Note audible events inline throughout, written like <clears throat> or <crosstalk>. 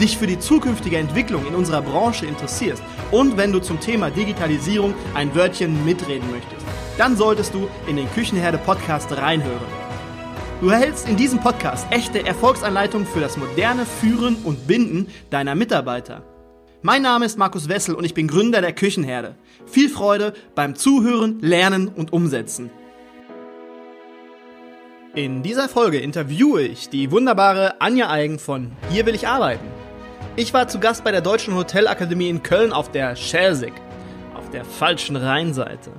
dich für die zukünftige Entwicklung in unserer Branche interessierst und wenn du zum Thema Digitalisierung ein Wörtchen mitreden möchtest, dann solltest du in den Küchenherde Podcast reinhören. Du erhältst in diesem Podcast echte Erfolgsanleitungen für das moderne Führen und Binden deiner Mitarbeiter. Mein Name ist Markus Wessel und ich bin Gründer der Küchenherde. Viel Freude beim Zuhören, Lernen und Umsetzen. In dieser Folge interviewe ich die wunderbare Anja Eigen von Hier will ich arbeiten. Ich war zu Gast bei der Deutschen Hotelakademie in Köln auf der Schelsig, auf der falschen Rheinseite.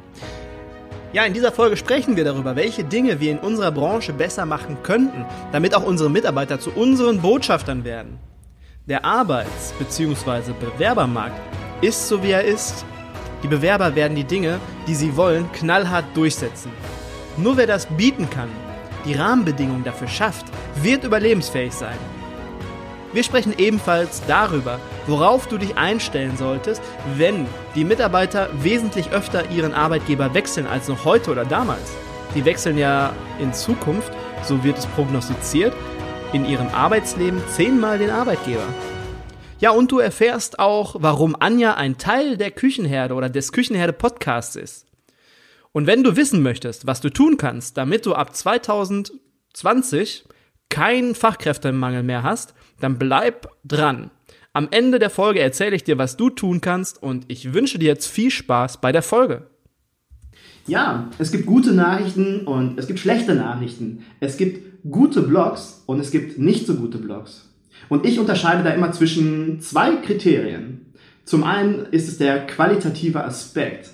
Ja, in dieser Folge sprechen wir darüber, welche Dinge wir in unserer Branche besser machen könnten, damit auch unsere Mitarbeiter zu unseren Botschaftern werden. Der Arbeits- bzw. Bewerbermarkt ist so wie er ist. Die Bewerber werden die Dinge, die sie wollen, knallhart durchsetzen. Nur wer das bieten kann, die Rahmenbedingungen dafür schafft, wird überlebensfähig sein. Wir sprechen ebenfalls darüber, worauf du dich einstellen solltest, wenn die Mitarbeiter wesentlich öfter ihren Arbeitgeber wechseln als noch heute oder damals. Die wechseln ja in Zukunft, so wird es prognostiziert, in ihrem Arbeitsleben zehnmal den Arbeitgeber. Ja, und du erfährst auch, warum Anja ein Teil der Küchenherde oder des Küchenherde Podcasts ist. Und wenn du wissen möchtest, was du tun kannst, damit du ab 2020 keinen Fachkräftemangel mehr hast, dann bleib dran. Am Ende der Folge erzähle ich dir, was du tun kannst und ich wünsche dir jetzt viel Spaß bei der Folge. Ja, es gibt gute Nachrichten und es gibt schlechte Nachrichten. Es gibt gute Blogs und es gibt nicht so gute Blogs. Und ich unterscheide da immer zwischen zwei Kriterien. Zum einen ist es der qualitative Aspekt.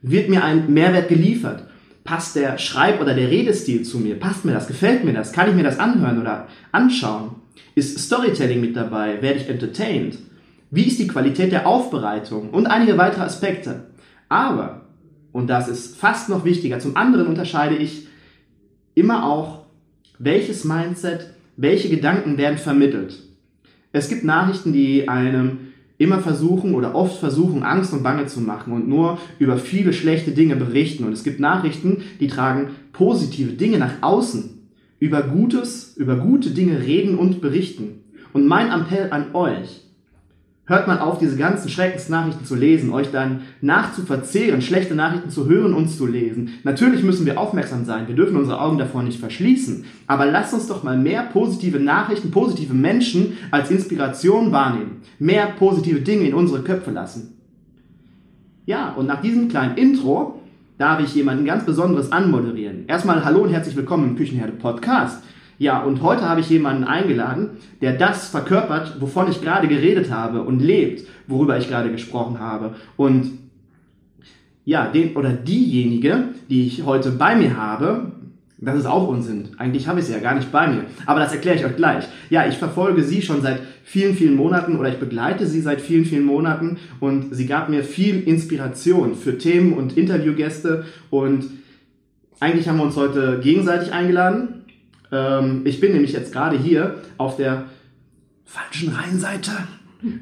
Wird mir ein Mehrwert geliefert? Passt der Schreib- oder der Redestil zu mir? Passt mir das? Gefällt mir das? Kann ich mir das anhören oder anschauen? Ist Storytelling mit dabei? Werde ich entertained? Wie ist die Qualität der Aufbereitung? Und einige weitere Aspekte. Aber, und das ist fast noch wichtiger, zum anderen unterscheide ich immer auch, welches Mindset, welche Gedanken werden vermittelt. Es gibt Nachrichten, die einem immer versuchen oder oft versuchen, Angst und Bange zu machen und nur über viele schlechte Dinge berichten. Und es gibt Nachrichten, die tragen positive Dinge nach außen, über Gutes, über gute Dinge reden und berichten. Und mein Appell an euch, hört mal auf, diese ganzen Schreckensnachrichten zu lesen, euch dann nachzuverzehren, schlechte Nachrichten zu hören und zu lesen. Natürlich müssen wir aufmerksam sein, wir dürfen unsere Augen davor nicht verschließen, aber lasst uns doch mal mehr positive Nachrichten, positive Menschen als Inspiration wahrnehmen, mehr positive Dinge in unsere Köpfe lassen. Ja, und nach diesem kleinen Intro darf ich jemanden ganz Besonderes anmoderieren. Erstmal hallo und herzlich willkommen im Küchenherde Podcast. Ja, und heute habe ich jemanden eingeladen, der das verkörpert, wovon ich gerade geredet habe und lebt, worüber ich gerade gesprochen habe. Und ja, den oder diejenige, die ich heute bei mir habe, das ist auch Unsinn. Eigentlich habe ich sie ja gar nicht bei mir. Aber das erkläre ich euch gleich. Ja, ich verfolge sie schon seit vielen, vielen Monaten oder ich begleite sie seit vielen, vielen Monaten und sie gab mir viel Inspiration für Themen und Interviewgäste und eigentlich haben wir uns heute gegenseitig eingeladen. Ähm, ich bin nämlich jetzt gerade hier auf der falschen Rheinseite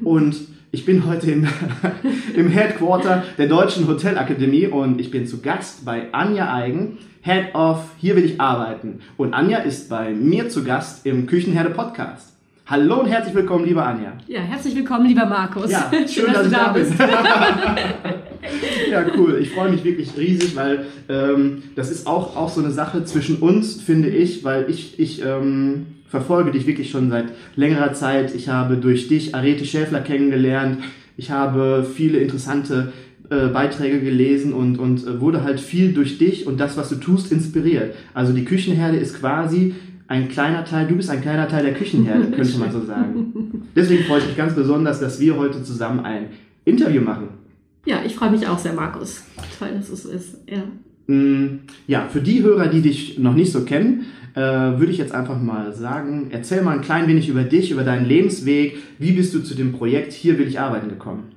und ich bin heute im, <laughs> im Headquarter der Deutschen Hotelakademie und ich bin zu Gast bei Anja Eigen, Head of Hier will ich arbeiten. Und Anja ist bei mir zu Gast im Küchenherde Podcast. Hallo und herzlich willkommen, liebe Anja. Ja, herzlich willkommen, lieber Markus. Ja, <laughs> schön, schön dass, dass, du da bist. <laughs> ja, cool. Ich freue mich wirklich riesig, weil ähm, das ist auch, auch so eine Sache zwischen uns, finde ich, weil ich, ich ähm, verfolge dich wirklich schon seit längerer Zeit. Ich habe durch dich Arete Schäfler kennengelernt. Ich habe viele interessante äh, Beiträge gelesen und, und äh, wurde halt viel durch dich und das, was du tust, inspiriert. Also die Küchenherde ist quasi ein kleiner Teil, du bist ein kleiner Teil der Küchenherde, <laughs> könnte man so sagen. Deswegen freue ich mich ganz besonders, dass wir heute zusammen ein Interview machen. Ja, ich freue mich auch sehr, Markus. Toll, dass es so ist. Ja. Mm, ja, für die Hörer, die dich noch nicht so kennen, äh, würde ich jetzt einfach mal sagen, erzähl mal ein klein wenig über dich, über deinen Lebensweg. Wie bist du zu dem Projekt Hier will ich arbeiten gekommen?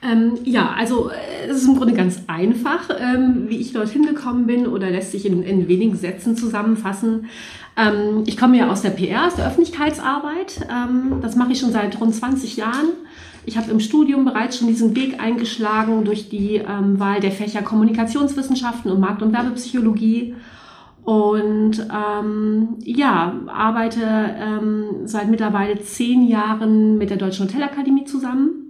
Ähm, ja, also äh, es ist im Grunde ganz einfach, ähm, wie ich dorthin gekommen bin oder lässt sich in, in wenigen Sätzen zusammenfassen. Ähm, ich komme ja aus der PR, aus der Öffentlichkeitsarbeit. Ähm, das mache ich schon seit rund 20 Jahren. Ich habe im Studium bereits schon diesen Weg eingeschlagen durch die ähm, Wahl der Fächer Kommunikationswissenschaften und Markt- und Werbepsychologie. Und ähm, ja, arbeite ähm, seit mittlerweile zehn Jahren mit der Deutschen Hotelakademie zusammen.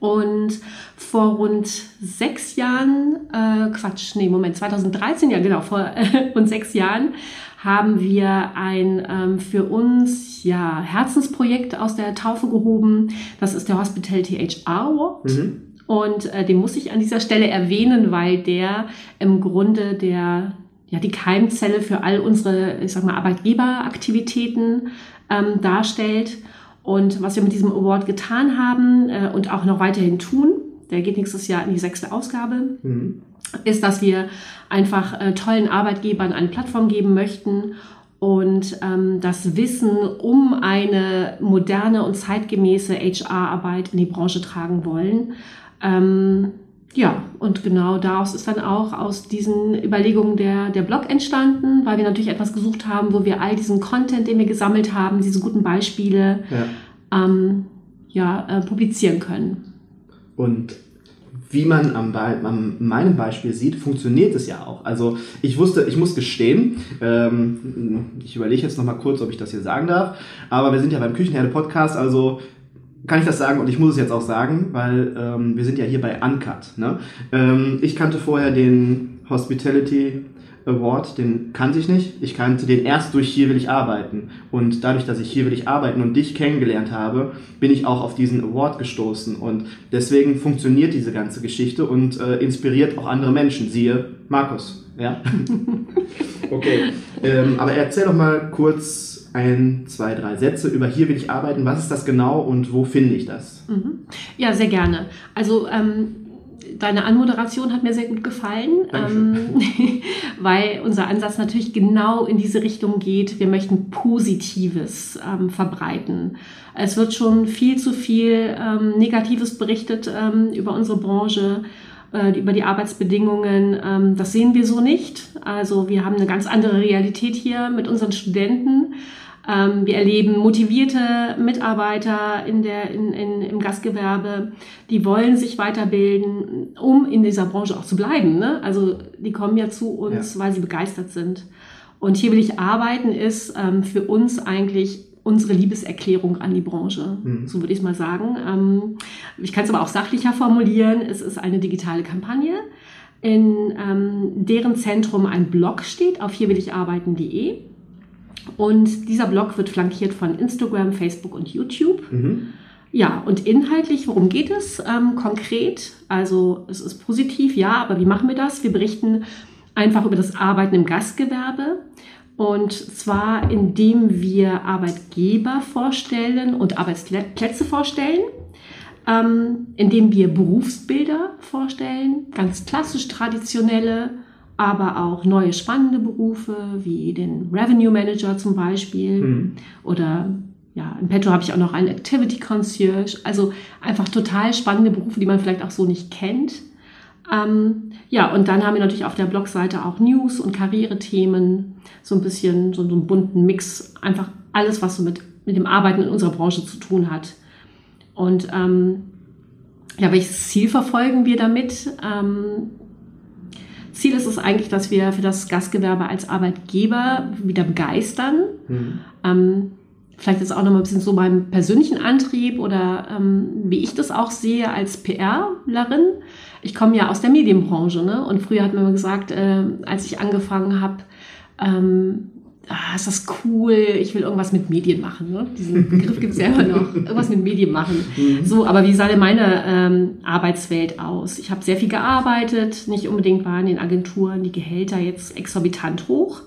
Und vor rund sechs Jahren, äh, Quatsch, nee, Moment, 2013, ja genau, vor äh, <laughs> rund sechs Jahren haben wir ein ähm, für uns ja Herzensprojekt aus der Taufe gehoben. Das ist der Hospitality HR Award. Mhm. Und äh, den muss ich an dieser Stelle erwähnen, weil der im Grunde der ja die Keimzelle für all unsere, ich sag mal, Arbeitgeberaktivitäten ähm, darstellt. Und was wir mit diesem Award getan haben äh, und auch noch weiterhin tun, der geht nächstes Jahr in die sechste Ausgabe, mhm. ist, dass wir einfach äh, tollen Arbeitgebern eine Plattform geben möchten und ähm, das Wissen um eine moderne und zeitgemäße HR-Arbeit in die Branche tragen wollen. Ähm, ja, und genau daraus ist dann auch aus diesen Überlegungen der, der Blog entstanden, weil wir natürlich etwas gesucht haben, wo wir all diesen Content, den wir gesammelt haben, diese guten Beispiele, ja, ähm, ja äh, publizieren können. Und wie man am, am meinem Beispiel sieht, funktioniert es ja auch. Also ich wusste, ich muss gestehen, ähm, ich überlege jetzt noch mal kurz, ob ich das hier sagen darf, aber wir sind ja beim Küchenherde Podcast, also kann ich das sagen und ich muss es jetzt auch sagen, weil ähm, wir sind ja hier bei Uncut. Ne? Ähm, ich kannte vorher den Hospitality Award, den kannte ich nicht. Ich kannte den erst durch Hier will ich arbeiten. Und dadurch, dass ich Hier will ich arbeiten und dich kennengelernt habe, bin ich auch auf diesen Award gestoßen. Und deswegen funktioniert diese ganze Geschichte und äh, inspiriert auch andere Menschen. Siehe Markus. Ja? <laughs> okay. Ähm, aber erzähl doch mal kurz ein, zwei, drei Sätze über Hier will ich arbeiten. Was ist das genau und wo finde ich das? Mhm. Ja, sehr gerne. Also ähm, deine Anmoderation hat mir sehr gut gefallen, ähm, <laughs> weil unser Ansatz natürlich genau in diese Richtung geht. Wir möchten Positives ähm, verbreiten. Es wird schon viel zu viel ähm, Negatives berichtet ähm, über unsere Branche äh, über die Arbeitsbedingungen. Ähm, das sehen wir so nicht. Also wir haben eine ganz andere Realität hier mit unseren Studenten. Ähm, wir erleben motivierte Mitarbeiter in der, in, in, im Gastgewerbe, die wollen sich weiterbilden, um in dieser Branche auch zu bleiben. Ne? Also die kommen ja zu uns, ja. weil sie begeistert sind. Und hier will ich arbeiten, ist ähm, für uns eigentlich unsere Liebeserklärung an die Branche. Mhm. So würde ich mal sagen. Ähm, ich kann es aber auch sachlicher formulieren. Es ist eine digitale Kampagne, in ähm, deren Zentrum ein Blog steht auf hierwillicharbeiten.de. Und dieser Blog wird flankiert von Instagram, Facebook und YouTube. Mhm. Ja, und inhaltlich, worum geht es ähm, konkret? Also es ist positiv, ja, aber wie machen wir das? Wir berichten einfach über das Arbeiten im Gastgewerbe. Und zwar indem wir Arbeitgeber vorstellen und Arbeitsplätze vorstellen, ähm, indem wir Berufsbilder vorstellen, ganz klassisch traditionelle, aber auch neue spannende Berufe wie den Revenue Manager zum Beispiel mhm. oder ja, in Petro habe ich auch noch einen Activity Concierge, also einfach total spannende Berufe, die man vielleicht auch so nicht kennt. Ähm, ja, und dann haben wir natürlich auf der Blogseite auch News und Karrierethemen, so ein bisschen so, so einen bunten Mix, einfach alles, was so mit, mit dem Arbeiten in unserer Branche zu tun hat. Und ähm, ja, welches Ziel verfolgen wir damit? Ähm, Ziel ist es eigentlich, dass wir für das Gastgewerbe als Arbeitgeber wieder begeistern. Mhm. Ähm, vielleicht ist auch noch mal ein bisschen so mein persönlichen Antrieb oder ähm, wie ich das auch sehe als PRlerin. Ich komme ja aus der Medienbranche ne? und früher hat man immer gesagt, äh, als ich angefangen habe, ähm, ah, ist das cool, ich will irgendwas mit Medien machen. Ne? Diesen Begriff gibt es ja immer noch. <laughs> Irgendwas mit Medien machen. Mhm. So, aber wie sah denn meine ähm, Arbeitswelt aus? Ich habe sehr viel gearbeitet, nicht unbedingt waren in den Agenturen die Gehälter jetzt exorbitant hoch.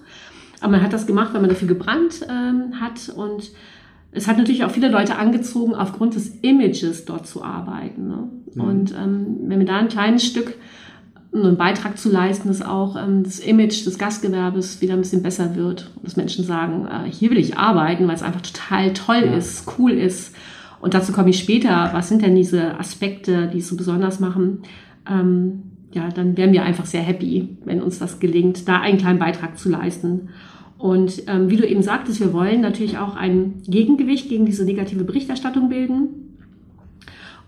Aber man hat das gemacht, weil man dafür gebrannt ähm, hat und es hat natürlich auch viele Leute angezogen, aufgrund des Images dort zu arbeiten. Ne? Mhm. Und ähm, wenn wir da ein kleines Stück einen Beitrag zu leisten, dass auch ähm, das Image des Gastgewerbes wieder ein bisschen besser wird. Und dass Menschen sagen, äh, hier will ich arbeiten, weil es einfach total toll ja. ist, cool ist. Und dazu komme ich später. Was sind denn diese Aspekte, die es so besonders machen? Ähm, ja, dann wären wir einfach sehr happy, wenn uns das gelingt, da einen kleinen Beitrag zu leisten. Und ähm, wie du eben sagtest, wir wollen natürlich auch ein Gegengewicht gegen diese negative Berichterstattung bilden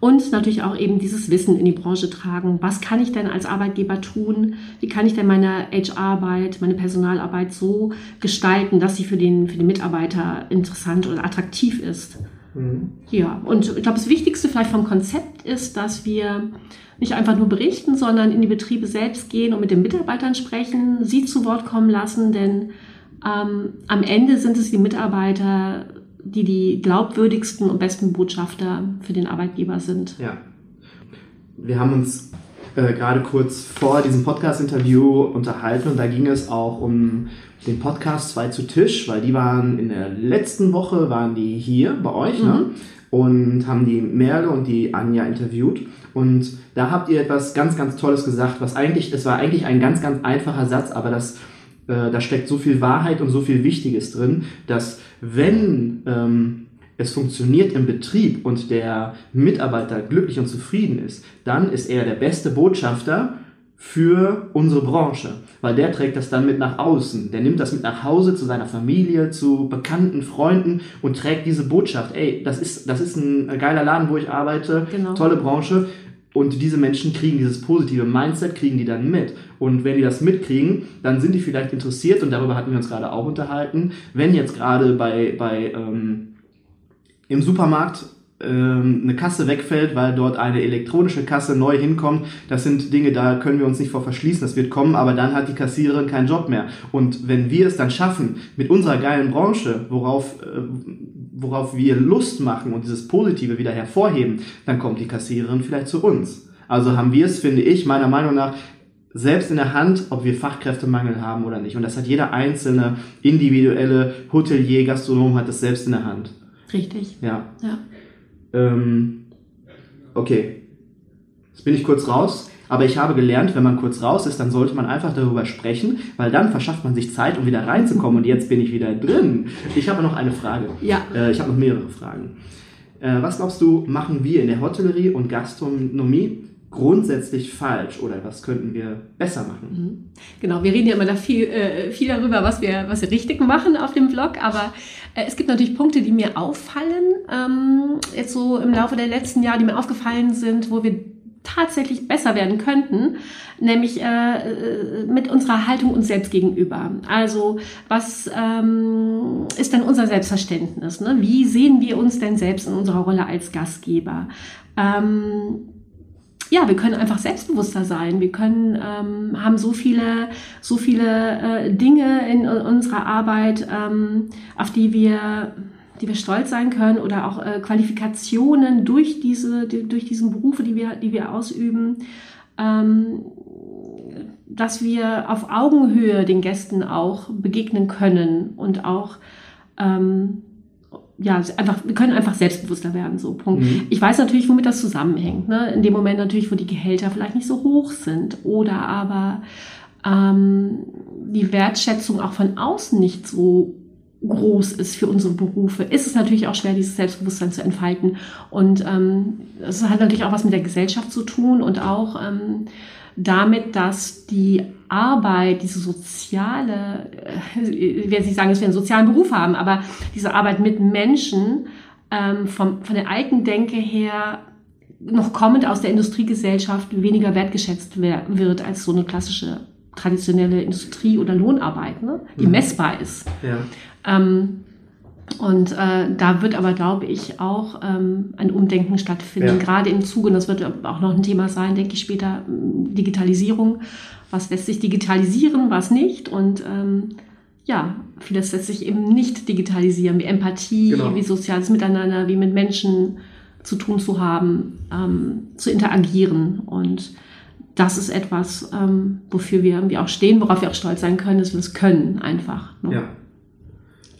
und natürlich auch eben dieses Wissen in die Branche tragen. Was kann ich denn als Arbeitgeber tun? Wie kann ich denn meine HR-Arbeit, meine Personalarbeit so gestalten, dass sie für den, für den Mitarbeiter interessant oder attraktiv ist? Mhm. Ja, und ich glaube, das Wichtigste vielleicht vom Konzept ist, dass wir nicht einfach nur berichten, sondern in die Betriebe selbst gehen und mit den Mitarbeitern sprechen, sie zu Wort kommen lassen, denn ähm, am Ende sind es die Mitarbeiter, die die glaubwürdigsten und besten Botschafter für den Arbeitgeber sind. Ja. Wir haben uns äh, gerade kurz vor diesem Podcast-Interview unterhalten und da ging es auch um den Podcast 2 zu Tisch, weil die waren in der letzten Woche, waren die hier bei euch, ne? mhm. ne? Und haben die Merle und die Anja interviewt. Und da habt ihr etwas ganz, ganz Tolles gesagt, was eigentlich, es war eigentlich ein ganz, ganz einfacher Satz, aber das äh, da steckt so viel Wahrheit und so viel Wichtiges drin, dass wenn ähm, es funktioniert im Betrieb und der Mitarbeiter glücklich und zufrieden ist, dann ist er der beste Botschafter für unsere Branche, weil der trägt das dann mit nach außen. Der nimmt das mit nach Hause zu seiner Familie, zu bekannten Freunden und trägt diese Botschaft. Ey, das ist, das ist ein geiler Laden, wo ich arbeite, genau. tolle Branche. Und diese Menschen kriegen dieses positive Mindset, kriegen die dann mit. Und wenn die das mitkriegen, dann sind die vielleicht interessiert, und darüber hatten wir uns gerade auch unterhalten, wenn jetzt gerade bei, bei ähm, im Supermarkt ähm, eine Kasse wegfällt, weil dort eine elektronische Kasse neu hinkommt. Das sind Dinge, da können wir uns nicht vor verschließen. Das wird kommen, aber dann hat die Kassiererin keinen Job mehr. Und wenn wir es dann schaffen, mit unserer geilen Branche, worauf, äh, worauf wir Lust machen und dieses Positive wieder hervorheben, dann kommt die Kassiererin vielleicht zu uns. Also haben wir es, finde ich, meiner Meinung nach, selbst in der Hand, ob wir Fachkräftemangel haben oder nicht. Und das hat jeder einzelne individuelle Hotelier, Gastronom hat das selbst in der Hand. Richtig. Ja. ja. Ähm, okay, jetzt bin ich kurz raus. Aber ich habe gelernt, wenn man kurz raus ist, dann sollte man einfach darüber sprechen, weil dann verschafft man sich Zeit, um wieder reinzukommen. Und jetzt bin ich wieder drin. Ich habe noch eine Frage. Ja. Äh, ich habe noch mehrere Fragen. Äh, was glaubst du, machen wir in der Hotellerie und Gastronomie grundsätzlich falsch oder was könnten wir besser machen? Mhm. Genau, wir reden ja immer da viel, äh, viel darüber, was wir, was wir richtig machen auf dem Blog, aber äh, es gibt natürlich Punkte, die mir auffallen, ähm, jetzt so im Laufe der letzten Jahre, die mir aufgefallen sind, wo wir tatsächlich besser werden könnten, nämlich äh, äh mit unserer Haltung uns selbst gegenüber. Also was ähm, ist denn unser Selbstverständnis? Ne? Wie sehen wir uns denn selbst in unserer Rolle als Gastgeber? Ähm, ja, wir können einfach selbstbewusster sein. Wir können ähm, haben so viele so viele äh, Dinge in, in unserer Arbeit, ähm, auf die wir die wir stolz sein können oder auch äh, Qualifikationen durch diese die, durch diesen Berufe, die wir die wir ausüben. Ähm, dass wir auf Augenhöhe den Gästen auch begegnen können und auch ähm, ja, einfach, wir können einfach selbstbewusster werden, so Punkt. Mhm. Ich weiß natürlich, womit das zusammenhängt. Ne? In dem Moment natürlich, wo die Gehälter vielleicht nicht so hoch sind oder aber ähm, die Wertschätzung auch von außen nicht so groß ist für unsere Berufe, ist es natürlich auch schwer, dieses Selbstbewusstsein zu entfalten. Und ähm, das hat natürlich auch was mit der Gesellschaft zu tun und auch ähm, damit, dass die Arbeit, diese soziale, äh, ich werde nicht sagen, dass wir einen sozialen Beruf haben, aber diese Arbeit mit Menschen ähm, vom, von der alten Denke her noch kommend aus der Industriegesellschaft weniger wertgeschätzt wird als so eine klassische traditionelle Industrie- oder Lohnarbeit, ne? die mhm. messbar ist. Ja. Ähm, und äh, da wird aber, glaube ich, auch ähm, ein Umdenken stattfinden, ja. gerade im Zuge, und das wird auch noch ein Thema sein, denke ich später, Digitalisierung. Was lässt sich digitalisieren, was nicht? Und ähm, ja, vieles lässt sich eben nicht digitalisieren, wie Empathie, genau. wie soziales Miteinander, wie mit Menschen zu tun zu haben, ähm, zu interagieren. Und das ist etwas, ähm, wofür wir irgendwie auch stehen, worauf wir auch stolz sein können, dass wir es können, einfach. Ne? Ja.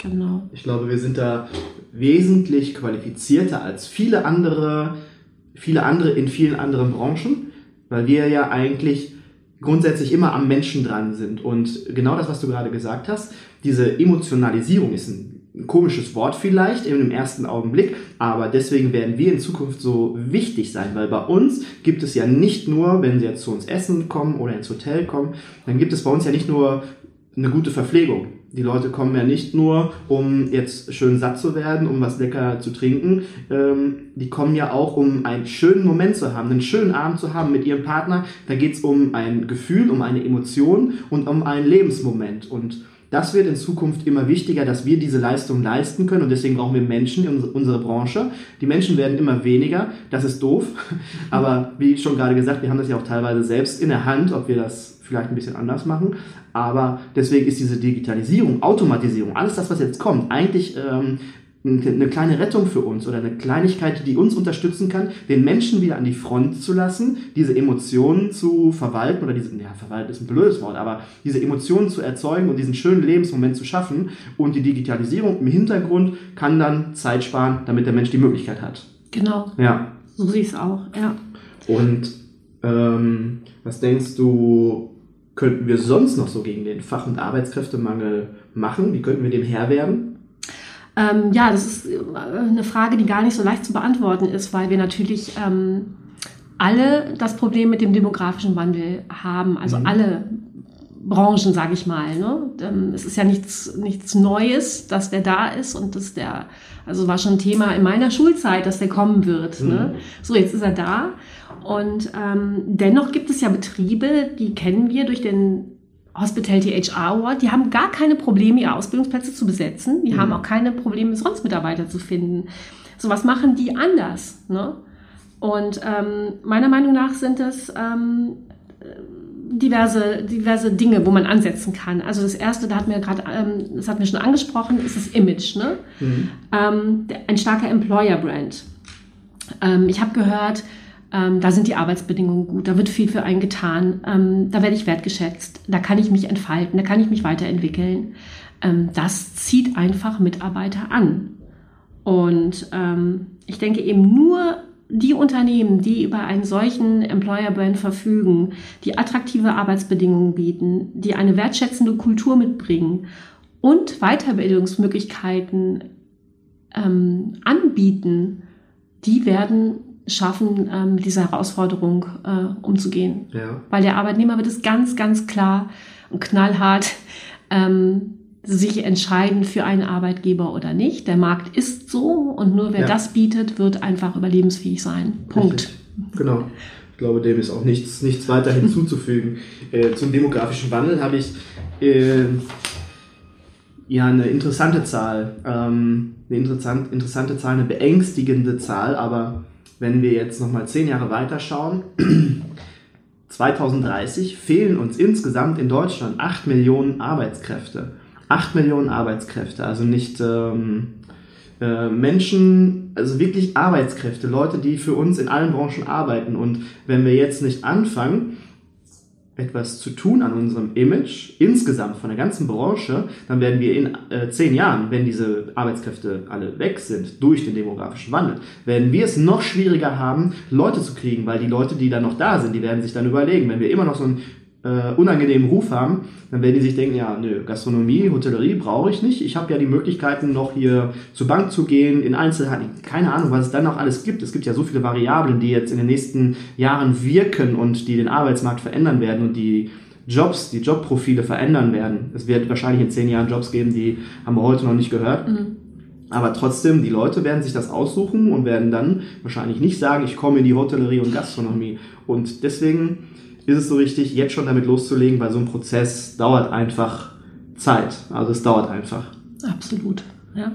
Genau. Ich glaube, wir sind da wesentlich qualifizierter als viele andere, viele andere in vielen anderen Branchen, weil wir ja eigentlich grundsätzlich immer am Menschen dran sind. Und genau das, was du gerade gesagt hast, diese Emotionalisierung ist ein ein komisches Wort vielleicht im ersten Augenblick, aber deswegen werden wir in Zukunft so wichtig sein, weil bei uns gibt es ja nicht nur, wenn sie jetzt zu uns essen kommen oder ins Hotel kommen, dann gibt es bei uns ja nicht nur eine gute Verpflegung. Die Leute kommen ja nicht nur, um jetzt schön satt zu werden, um was lecker zu trinken. Ähm, die kommen ja auch, um einen schönen Moment zu haben, einen schönen Abend zu haben mit ihrem Partner. Da geht es um ein Gefühl, um eine Emotion und um einen Lebensmoment. Und das wird in Zukunft immer wichtiger, dass wir diese Leistung leisten können und deswegen brauchen wir Menschen in unserer Branche. Die Menschen werden immer weniger, das ist doof, <laughs> aber wie schon gerade gesagt, wir haben das ja auch teilweise selbst in der Hand, ob wir das vielleicht ein bisschen anders machen, aber deswegen ist diese Digitalisierung, Automatisierung, alles das, was jetzt kommt, eigentlich ähm, eine kleine Rettung für uns oder eine Kleinigkeit, die uns unterstützen kann, den Menschen wieder an die Front zu lassen, diese Emotionen zu verwalten oder diese, ja, verwalten ist ein blödes Wort, aber diese Emotionen zu erzeugen und diesen schönen Lebensmoment zu schaffen und die Digitalisierung im Hintergrund kann dann Zeit sparen, damit der Mensch die Möglichkeit hat. Genau. Ja. So sehe ich es auch, ja. Und ähm, was denkst du, könnten wir sonst noch so gegen den Fach- und Arbeitskräftemangel machen? Wie könnten wir dem Herr werden? Ähm, ja, das ist äh, eine Frage, die gar nicht so leicht zu beantworten ist, weil wir natürlich ähm, alle das Problem mit dem demografischen Wandel haben. Also mhm. alle Branchen, sage ich mal. Ne? Ähm, es ist ja nichts, nichts Neues, dass der da ist und dass der, also war schon ein Thema in meiner Schulzeit, dass der kommen wird. Ne? Mhm. Ne? So, jetzt ist er da. Und ähm, dennoch gibt es ja Betriebe, die kennen wir durch den Hospitality HR Award, die haben gar keine Probleme, ihre Ausbildungsplätze zu besetzen. Die mhm. haben auch keine Probleme, sonst Mitarbeiter zu finden. So was machen die anders. Ne? Und ähm, meiner Meinung nach sind das ähm, diverse, diverse Dinge, wo man ansetzen kann. Also das erste, da hat mir gerade, ähm, das hat mir schon angesprochen, ist das Image. Ne? Mhm. Ähm, ein starker Employer-Brand. Ähm, ich habe gehört, ähm, da sind die Arbeitsbedingungen gut, da wird viel für einen getan, ähm, da werde ich wertgeschätzt, da kann ich mich entfalten, da kann ich mich weiterentwickeln. Ähm, das zieht einfach Mitarbeiter an. Und ähm, ich denke eben nur die Unternehmen, die über einen solchen Employer Brand verfügen, die attraktive Arbeitsbedingungen bieten, die eine wertschätzende Kultur mitbringen und Weiterbildungsmöglichkeiten ähm, anbieten, die werden schaffen, ähm, mit dieser Herausforderung äh, umzugehen. Ja. Weil der Arbeitnehmer wird es ganz, ganz klar und knallhart ähm, sich entscheiden für einen Arbeitgeber oder nicht. Der Markt ist so und nur wer ja. das bietet, wird einfach überlebensfähig sein. Punkt. Richtig. Genau. Ich glaube, dem ist auch nichts, nichts weiter <laughs> hinzuzufügen. äh, zum demografischen Wandel habe ich äh, ja eine interessante Zahl. Ähm, eine interessant, interessante Zahl, eine beängstigende Zahl, aber wenn wir jetzt nochmal zehn Jahre weiter schauen, <clears throat> 2030 fehlen uns insgesamt in Deutschland 8 Millionen Arbeitskräfte. 8 Millionen Arbeitskräfte, also nicht ähm, äh, Menschen, also wirklich Arbeitskräfte, Leute, die für uns in allen Branchen arbeiten. Und wenn wir jetzt nicht anfangen, etwas zu tun an unserem Image, insgesamt von der ganzen Branche, dann werden wir in äh, zehn Jahren, wenn diese Arbeitskräfte alle weg sind durch den demografischen Wandel, werden wir es noch schwieriger haben, Leute zu kriegen, weil die Leute, die dann noch da sind, die werden sich dann überlegen, wenn wir immer noch so ein äh, unangenehmen Ruf haben, dann werden die sich denken, ja, nö, Gastronomie, Hotellerie brauche ich nicht. Ich habe ja die Möglichkeiten, noch hier zur Bank zu gehen, in Einzelhandel. Keine Ahnung, was es dann noch alles gibt. Es gibt ja so viele Variablen, die jetzt in den nächsten Jahren wirken und die den Arbeitsmarkt verändern werden und die Jobs, die Jobprofile verändern werden. Es wird wahrscheinlich in zehn Jahren Jobs geben, die haben wir heute noch nicht gehört. Mhm. Aber trotzdem, die Leute werden sich das aussuchen und werden dann wahrscheinlich nicht sagen, ich komme in die Hotellerie und Gastronomie. Und deswegen ist es so richtig, jetzt schon damit loszulegen, weil so ein Prozess dauert einfach Zeit. Also es dauert einfach. Absolut, ja.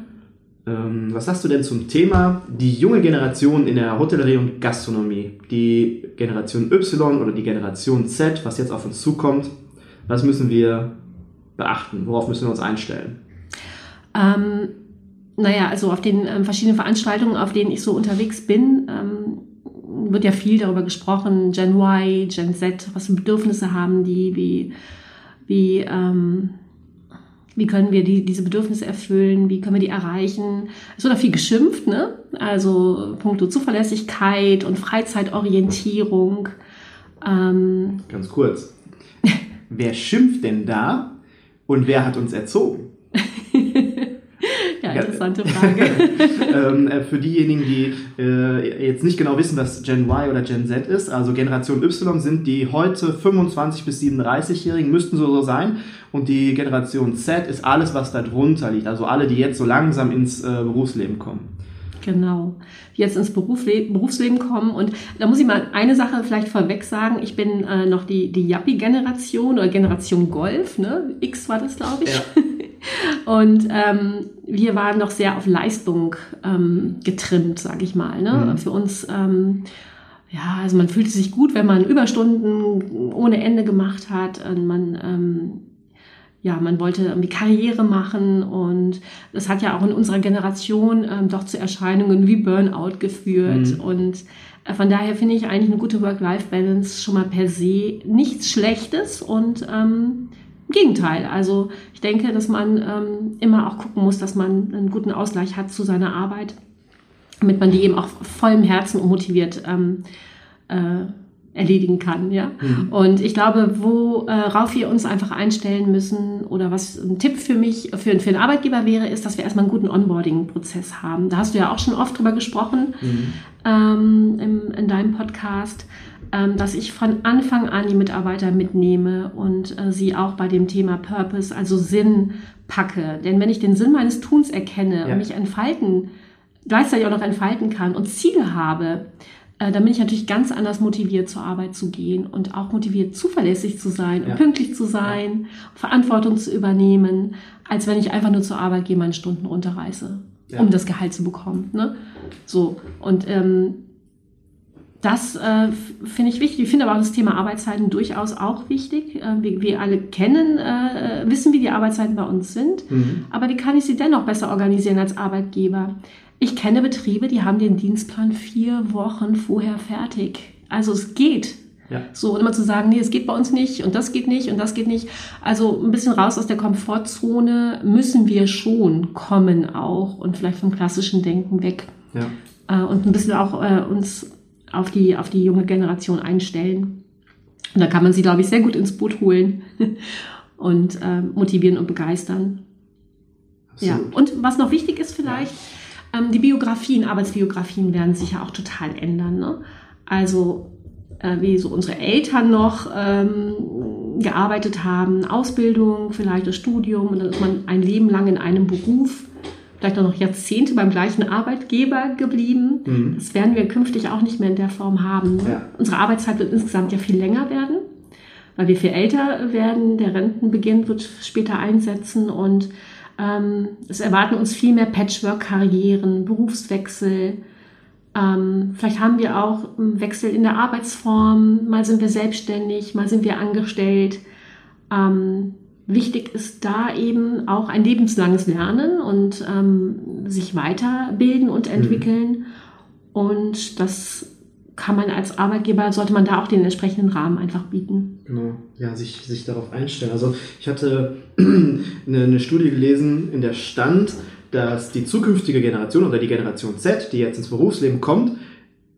Ähm, was hast du denn zum Thema die junge Generation in der Hotellerie und Gastronomie? Die Generation Y oder die Generation Z, was jetzt auf uns zukommt? Was müssen wir beachten? Worauf müssen wir uns einstellen? Ähm, naja, also auf den ähm, verschiedenen Veranstaltungen, auf denen ich so unterwegs bin, ähm, wird ja viel darüber gesprochen, Gen Y, Gen Z, was für Bedürfnisse haben die, wie, wie, ähm, wie können wir die, diese Bedürfnisse erfüllen, wie können wir die erreichen. Es wird auch viel geschimpft, ne? Also puncto Zuverlässigkeit und Freizeitorientierung. Ähm, Ganz kurz. wer schimpft denn da und wer hat uns erzogen? Interessante Frage. <laughs> ähm, äh, für diejenigen, die äh, jetzt nicht genau wissen, was Gen Y oder Gen Z ist, also Generation Y sind die heute 25 bis 37-Jährigen, müssten so, so sein. Und die Generation Z ist alles, was da drunter liegt. Also alle, die jetzt so langsam ins äh, Berufsleben kommen. Genau, jetzt ins Berufsleben, Berufsleben kommen. Und da muss ich mal eine Sache vielleicht vorweg sagen. Ich bin äh, noch die, die Yappi-Generation oder Generation Golf, ne? X war das, glaube ich. Ja. <laughs> Und ähm, wir waren noch sehr auf Leistung ähm, getrimmt, sage ich mal. Ne? Mhm. Für uns, ähm, ja, also man fühlte sich gut, wenn man Überstunden ohne Ende gemacht hat. Und man ähm, ja, man wollte irgendwie Karriere machen und das hat ja auch in unserer Generation ähm, doch zu Erscheinungen wie Burnout geführt. Mhm. Und äh, von daher finde ich eigentlich eine gute Work-Life-Balance schon mal per se nichts Schlechtes und ähm, im Gegenteil. Also ich denke, dass man ähm, immer auch gucken muss, dass man einen guten Ausgleich hat zu seiner Arbeit, damit man die eben auch vollem Herzen und motiviert ähm, äh, erledigen kann, ja. Mhm. Und ich glaube, worauf wir uns einfach einstellen müssen oder was ein Tipp für mich, für, für einen Arbeitgeber wäre, ist, dass wir erstmal einen guten Onboarding-Prozess haben. Da hast du ja auch schon oft drüber gesprochen mhm. ähm, im, in deinem Podcast, dass ich von Anfang an die Mitarbeiter mitnehme und äh, sie auch bei dem Thema Purpose, also Sinn packe. Denn wenn ich den Sinn meines Tuns erkenne ja. und mich entfalten, gleichzeitig auch noch entfalten kann und Ziele habe, äh, dann bin ich natürlich ganz anders motiviert, zur Arbeit zu gehen und auch motiviert, zuverlässig zu sein ja. und pünktlich zu sein, ja. Verantwortung zu übernehmen, als wenn ich einfach nur zur Arbeit gehe, meine Stunden runterreiße, um das Gehalt zu bekommen. Ne? So, und ähm, das äh, finde ich wichtig. Ich finde aber auch das Thema Arbeitszeiten durchaus auch wichtig. Äh, wir, wir, alle kennen, äh, wissen, wie die Arbeitszeiten bei uns sind. Mhm. Aber wie kann ich sie dennoch besser organisieren als Arbeitgeber? Ich kenne Betriebe, die haben den Dienstplan vier Wochen vorher fertig. Also es geht. Ja. So, und immer zu sagen, nee, es geht bei uns nicht und das geht nicht und das geht nicht. Also ein bisschen raus aus der Komfortzone müssen wir schon kommen auch und vielleicht vom klassischen Denken weg. Ja. Äh, und ein bisschen auch äh, uns auf die, auf die junge Generation einstellen. Und da kann man sie, glaube ich, sehr gut ins Boot holen <laughs> und äh, motivieren und begeistern. Absolut. Ja. Und was noch wichtig ist vielleicht, ja ähm, die Biografien, Arbeitsbiografien werden sich ja auch total ändern. Ne? Also äh, wie so unsere Eltern noch ähm, gearbeitet haben, Ausbildung, vielleicht das Studium und dann ist man ein Leben lang in einem Beruf, vielleicht auch noch Jahrzehnte beim gleichen Arbeitgeber geblieben. Mhm. Das werden wir künftig auch nicht mehr in der Form haben. Ja. Unsere Arbeitszeit wird insgesamt ja viel länger werden, weil wir viel älter werden. Der Rentenbeginn wird später einsetzen und ähm, es erwarten uns viel mehr Patchwork-Karrieren, Berufswechsel. Ähm, vielleicht haben wir auch einen Wechsel in der Arbeitsform. Mal sind wir selbstständig, mal sind wir angestellt. Ähm, wichtig ist da eben auch ein lebenslanges Lernen und ähm, sich weiterbilden und entwickeln. Mhm. Und das kann man als Arbeitgeber, sollte man da auch den entsprechenden Rahmen einfach bieten. Genau, ja, sich, sich darauf einstellen. Also ich hatte <clears throat> eine, eine Studie gelesen, in der stand, dass die zukünftige Generation oder die Generation Z, die jetzt ins Berufsleben kommt,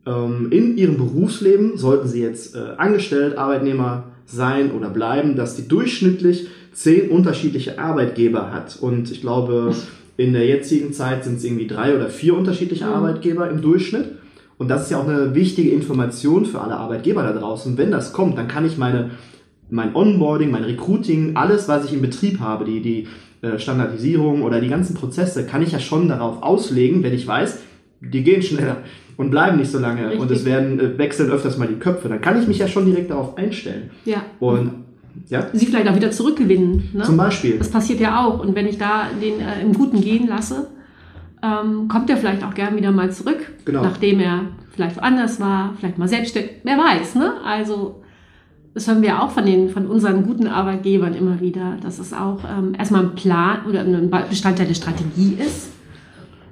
ähm, in ihrem Berufsleben, sollten sie jetzt äh, angestellt, Arbeitnehmer sein oder bleiben, dass die durchschnittlich zehn unterschiedliche Arbeitgeber hat. Und ich glaube, in der jetzigen Zeit sind es irgendwie drei oder vier unterschiedliche mhm. Arbeitgeber im Durchschnitt. Und das ist ja auch eine wichtige Information für alle Arbeitgeber da draußen. Wenn das kommt, dann kann ich meine, mein Onboarding, mein Recruiting, alles, was ich im Betrieb habe, die, die äh, Standardisierung oder die ganzen Prozesse, kann ich ja schon darauf auslegen, wenn ich weiß, die gehen schneller und bleiben nicht so lange Richtig. und es werden äh, wechseln öfters mal die Köpfe. Dann kann ich mich ja schon direkt darauf einstellen. Ja. Und ja? Sie vielleicht auch wieder zurückgewinnen. Ne? Zum Beispiel. Das passiert ja auch. Und wenn ich da den äh, im Guten gehen lasse, ähm, kommt er vielleicht auch gern wieder mal zurück, genau. nachdem er vielleicht woanders war, vielleicht mal selbstständig, wer weiß, ne? Also das hören wir auch von den von unseren guten Arbeitgebern immer wieder, dass es auch ähm, erstmal ein Plan oder ein Bestandteil der Strategie ist.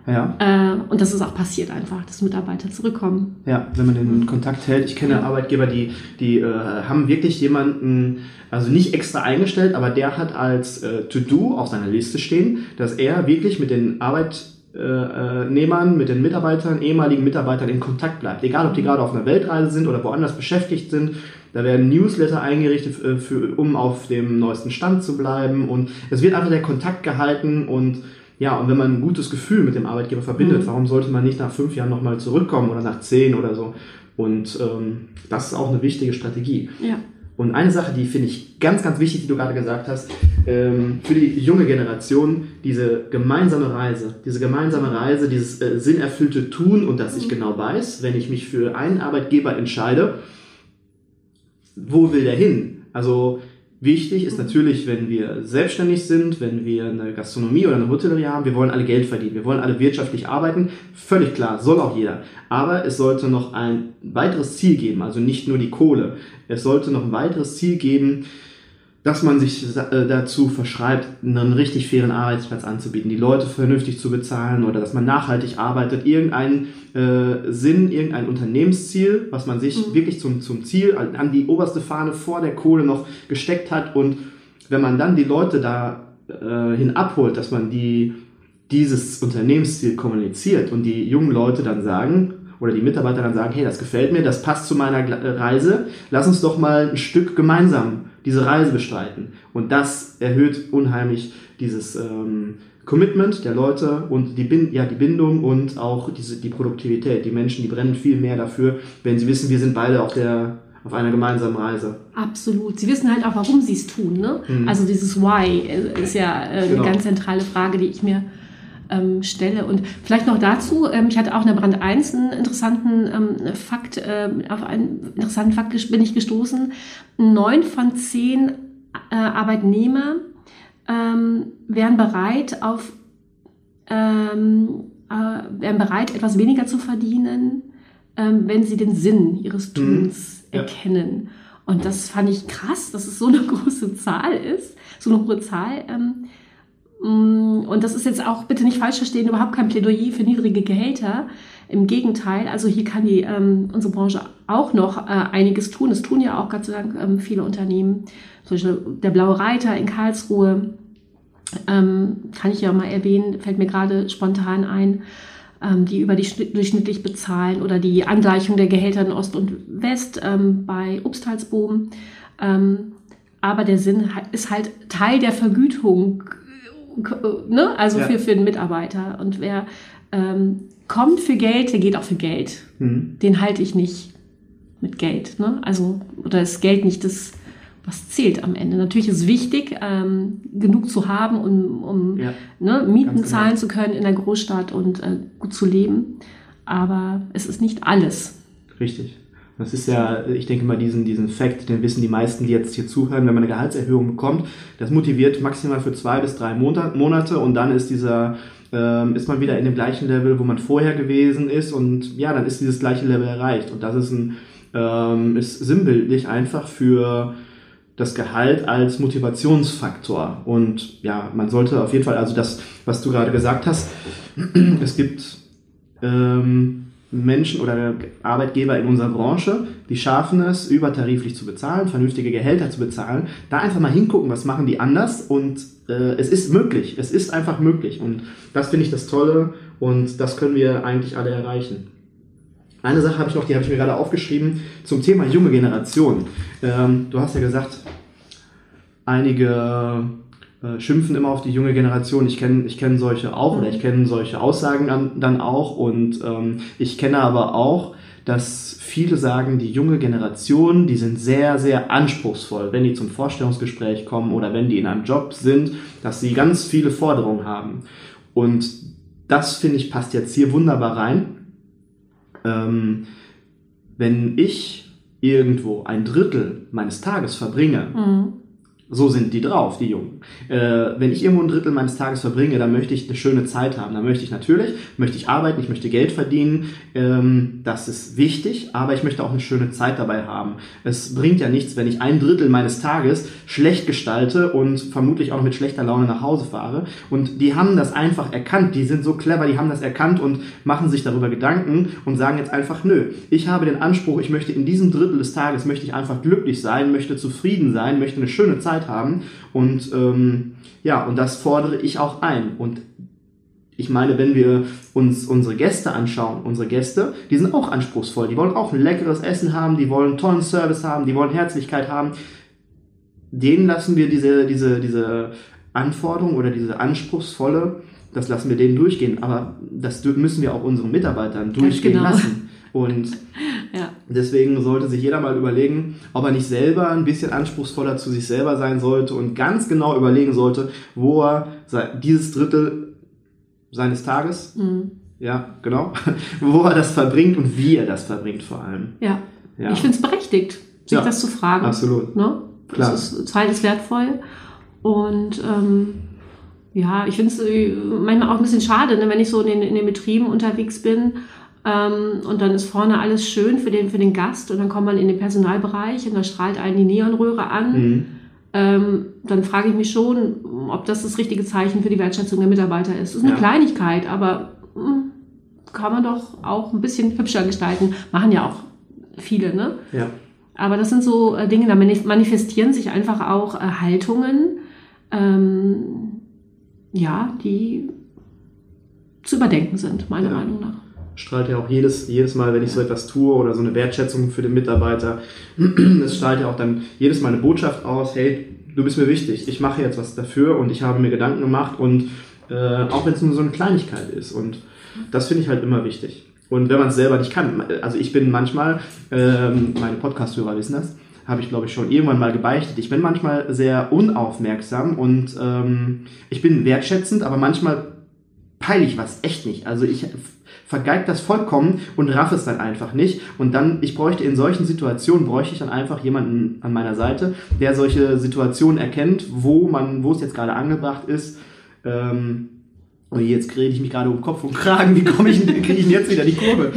Ja. Äh, und dass es auch passiert einfach, dass Mitarbeiter zurückkommen. Ja, wenn man den Kontakt hält. Ich kenne ja. Arbeitgeber, die, die äh, haben wirklich jemanden, also nicht extra eingestellt, aber der hat als äh, To-Do auf seiner Liste stehen, dass er wirklich mit den Arbeit äh, äh, Nehmern, mit den Mitarbeitern, ehemaligen Mitarbeitern in Kontakt bleibt. Egal, ob die gerade auf einer Weltreise sind oder woanders beschäftigt sind. Da werden Newsletter eingerichtet, äh, für, um auf dem neuesten Stand zu bleiben. Und es wird einfach der Kontakt gehalten und Ja, und wenn man ein gutes Gefühl mit dem Arbeitgeber verbindet, mhm. warum sollte man nicht nach fünf Jahren nochmal zurückkommen oder nach zehn oder so? Und ähm, das ist auch eine wichtige Strategie. Ja. Und eine Sache, die finde ich ganz, ganz wichtig, die du gerade gesagt hast, ähm, für die junge Generation, diese gemeinsame Reise, diese gemeinsame Reise, dieses äh, sinnerfüllte Tun und dass ich mhm. genau weiß, wenn ich mich für einen Arbeitgeber entscheide, wo will der hin? Also Wichtig ist natürlich, wenn wir selbstständig sind, wenn wir eine Gastronomie oder eine Hotellerie haben, wir wollen alle Geld verdienen, wir wollen alle wirtschaftlich arbeiten, völlig klar, soll auch jeder. Aber es sollte noch ein weiteres Ziel geben, also nicht nur die Kohle. Es sollte noch ein weiteres Ziel geben, dass man sich äh, dazu verschreibt, einen richtig fairen Arbeitsplatz anzubieten, die Leute vernünftig zu bezahlen oder dass man nachhaltig arbeitet, irgendeinen äh, Sinn, irgendein Unternehmensziel, was man sich mhm. wirklich zum, zum Ziel, an die oberste Fahne vor der Kohle noch gesteckt hat und wenn man dann die Leute da äh, hin abholt, dass man die, dieses Unternehmensziel kommuniziert und die jungen Leute dann sagen, oder die Mitarbeiter dann sagen, hey, das gefällt mir, das passt zu meiner Reise, lass uns doch mal ein Stück gemeinsam diese Reise bestreiten. Und das erhöht unheimlich dieses ähm, Commitment der Leute und die, Bin ja, die Bindung und auch diese, die Produktivität. Die Menschen, die brennen viel mehr dafür, wenn sie wissen, wir sind beide auf der auf einer gemeinsamen Reise. Absolut. Sie wissen halt auch, warum sie es tun. Ne? Mhm. Also dieses Why ist ja äh, eine genau. ganz zentrale Frage, die ich mir ähm, stelle. Und vielleicht noch dazu, ähm, ich hatte auch in der Brand 1 einen interessanten ähm, Fakt, äh, auf einen interessanten Fakt bin ich gestoßen. Neun von zehn äh, Arbeitnehmer ähm, wären bereit auf ähm, äh, wären bereit, etwas weniger zu verdienen, ähm, wenn sie den Sinn ihres mhm. Tuns mhm. ja. erkennen. Und das fand ich krass, dass es so eine <laughs> große Zahl ist, so eine hohe Zahl. Ähm, und das ist jetzt auch, bitte nicht falsch verstehen, überhaupt kein Plädoyer für niedrige Gehälter. Im Gegenteil, also hier kann die, ähm, unsere Branche auch noch äh, einiges tun. Das tun ja auch Gott sei Dank ähm, viele Unternehmen. Zum Beispiel der Blaue Reiter in Karlsruhe, ähm, kann ich ja mal erwähnen, fällt mir gerade spontan ein, ähm, die über die durchschnittlich bezahlen oder die Angleichung der Gehälter in Ost und West ähm, bei Obsthalsboom. Ähm, aber der Sinn ist halt Teil der Vergütung ne? also ja. für, für den Mitarbeiter. Und wer ähm, kommt für Geld, der geht auch für Geld. Mhm. Den halte ich nicht mit Geld. Ne? Also, oder ist Geld nicht das, was zählt am Ende. Natürlich ist es wichtig, ähm, genug zu haben, um, um ja. ne, Mieten genau. zahlen zu können in der Großstadt und äh, gut zu leben. Aber es ist nicht alles. Richtig. Das ist ja, ich denke mal, diesen, diesen Fakt, den wissen die meisten, die jetzt hier zuhören, wenn man eine Gehaltserhöhung bekommt, das motiviert maximal für zwei bis drei Monate und dann ist dieser, ähm, ist man wieder in dem gleichen Level, wo man vorher gewesen ist und ja, dann ist dieses gleiche Level erreicht. Und das ist ein, ähm, ist sinnbildlich einfach für das Gehalt als Motivationsfaktor. Und ja, man sollte auf jeden Fall, also das, was du gerade gesagt hast, <clears throat> es gibt, ähm, Menschen oder Arbeitgeber in unserer Branche, die schaffen es, übertariflich zu bezahlen, vernünftige Gehälter zu bezahlen, da einfach mal hingucken, was machen die anders und äh, es ist möglich, es ist einfach möglich und das finde ich das Tolle und das können wir eigentlich alle erreichen. Eine Sache habe ich noch, die habe ich mir gerade aufgeschrieben, zum Thema junge Generation. Ähm, du hast ja gesagt, einige äh, schimpfen immer auf die junge Generation. Ich kenne ich kenn solche auch mhm. oder ich kenne solche Aussagen dann, dann auch und ähm, ich kenne aber auch, dass viele sagen, die junge Generation, die sind sehr, sehr anspruchsvoll, wenn die zum Vorstellungsgespräch kommen oder wenn die in einem Job sind, dass sie ganz viele Forderungen haben. Und das finde ich passt jetzt hier wunderbar rein. Ähm, wenn ich irgendwo ein Drittel meines Tages verbringe, mhm so sind die drauf, die Jungen. Äh, wenn ich irgendwo ein Drittel meines Tages verbringe, dann möchte ich eine schöne Zeit haben. Dann möchte ich natürlich, möchte ich arbeiten, ich möchte Geld verdienen. Ähm, das ist wichtig, aber ich möchte auch eine schöne Zeit dabei haben. Es bringt ja nichts, wenn ich ein Drittel meines Tages schlecht gestalte und vermutlich auch mit schlechter Laune nach Hause fahre. Und die haben das einfach erkannt. Die sind so clever, die haben das erkannt und machen sich darüber Gedanken und sagen jetzt einfach, nö, ich habe den Anspruch, ich möchte in diesem Drittel des Tages, möchte ich einfach glücklich sein, möchte zufrieden sein, möchte eine schöne Zeit Zeit haben. Und ähm, ja, und das fordere ich auch ein. Und ich meine, wenn wir uns unsere Gäste anschauen, unsere Gäste, die sind auch anspruchsvoll. Die wollen auch ein leckeres Essen haben, die wollen einen tollen Service haben, die wollen Herzlichkeit haben. Denen lassen wir diese, diese, diese Anforderung oder diese anspruchsvolle das lassen wir denen durchgehen, aber das müssen wir auch unseren Mitarbeitern durchgehen genau. lassen. Und <laughs> ja. Deswegen sollte sich jeder mal überlegen, ob er nicht selber ein bisschen anspruchsvoller zu sich selber sein sollte und ganz genau überlegen sollte, wo er dieses Drittel seines Tages, mhm. ja, genau, <laughs> wo er das verbringt und wie er das verbringt vor allem. Ja. ja. Ich finde es berechtigt, sich ja, das zu fragen. Absolut. Ne? Klar. Das ist, Zeit ist wertvoll und ähm, ja, ich finde es äh, manchmal auch ein bisschen schade, ne, wenn ich so in den, in den Betrieben unterwegs bin ähm, und dann ist vorne alles schön für den, für den Gast und dann kommt man in den Personalbereich und da strahlt einen die Neonröhre an. Mhm. Ähm, dann frage ich mich schon, ob das das richtige Zeichen für die Wertschätzung der Mitarbeiter ist. Das ist eine ja. Kleinigkeit, aber mh, hm, kann man doch auch ein bisschen hübscher gestalten. Machen ja auch viele, ne? Ja. Aber das sind so äh, Dinge, da manifestieren sich einfach auch äh, Haltungen, ähm, ja, die zu überdenken sind, meiner ja. Meinung nach strahlt ja auch jedes, jedes Mal, wenn ich so etwas tue oder so eine Wertschätzung für den Mitarbeiter, <clears throat> es strahlt ja auch dann jedes Mal eine Botschaft aus, hey, du bist mir wichtig, ich mache jetzt was dafür und ich habe mir Gedanken gemacht und äh, auch wenn es nur so eine Kleinigkeit ist und das finde ich halt immer wichtig. Und wenn man es selber nicht kann, also ich bin manchmal, ähm, meine Podcast-Hörer wissen das, habe ich glaube ich schon irgendwann mal gebeichtet. Ich bin manchmal sehr unaufmerksam und ähm, ich bin wertschätzend, aber manchmal peile ich was echt nicht. Also ich vergeigt das vollkommen und raff es dann einfach nicht. Und dann, ich bräuchte in solchen Situationen, bräuchte ich dann einfach jemanden an meiner Seite, der solche Situationen erkennt, wo man, wo es jetzt gerade angebracht ist, ähm, und jetzt rede ich mich gerade um Kopf und Kragen, wie komme ich, kriege ich denn jetzt wieder die Kurve?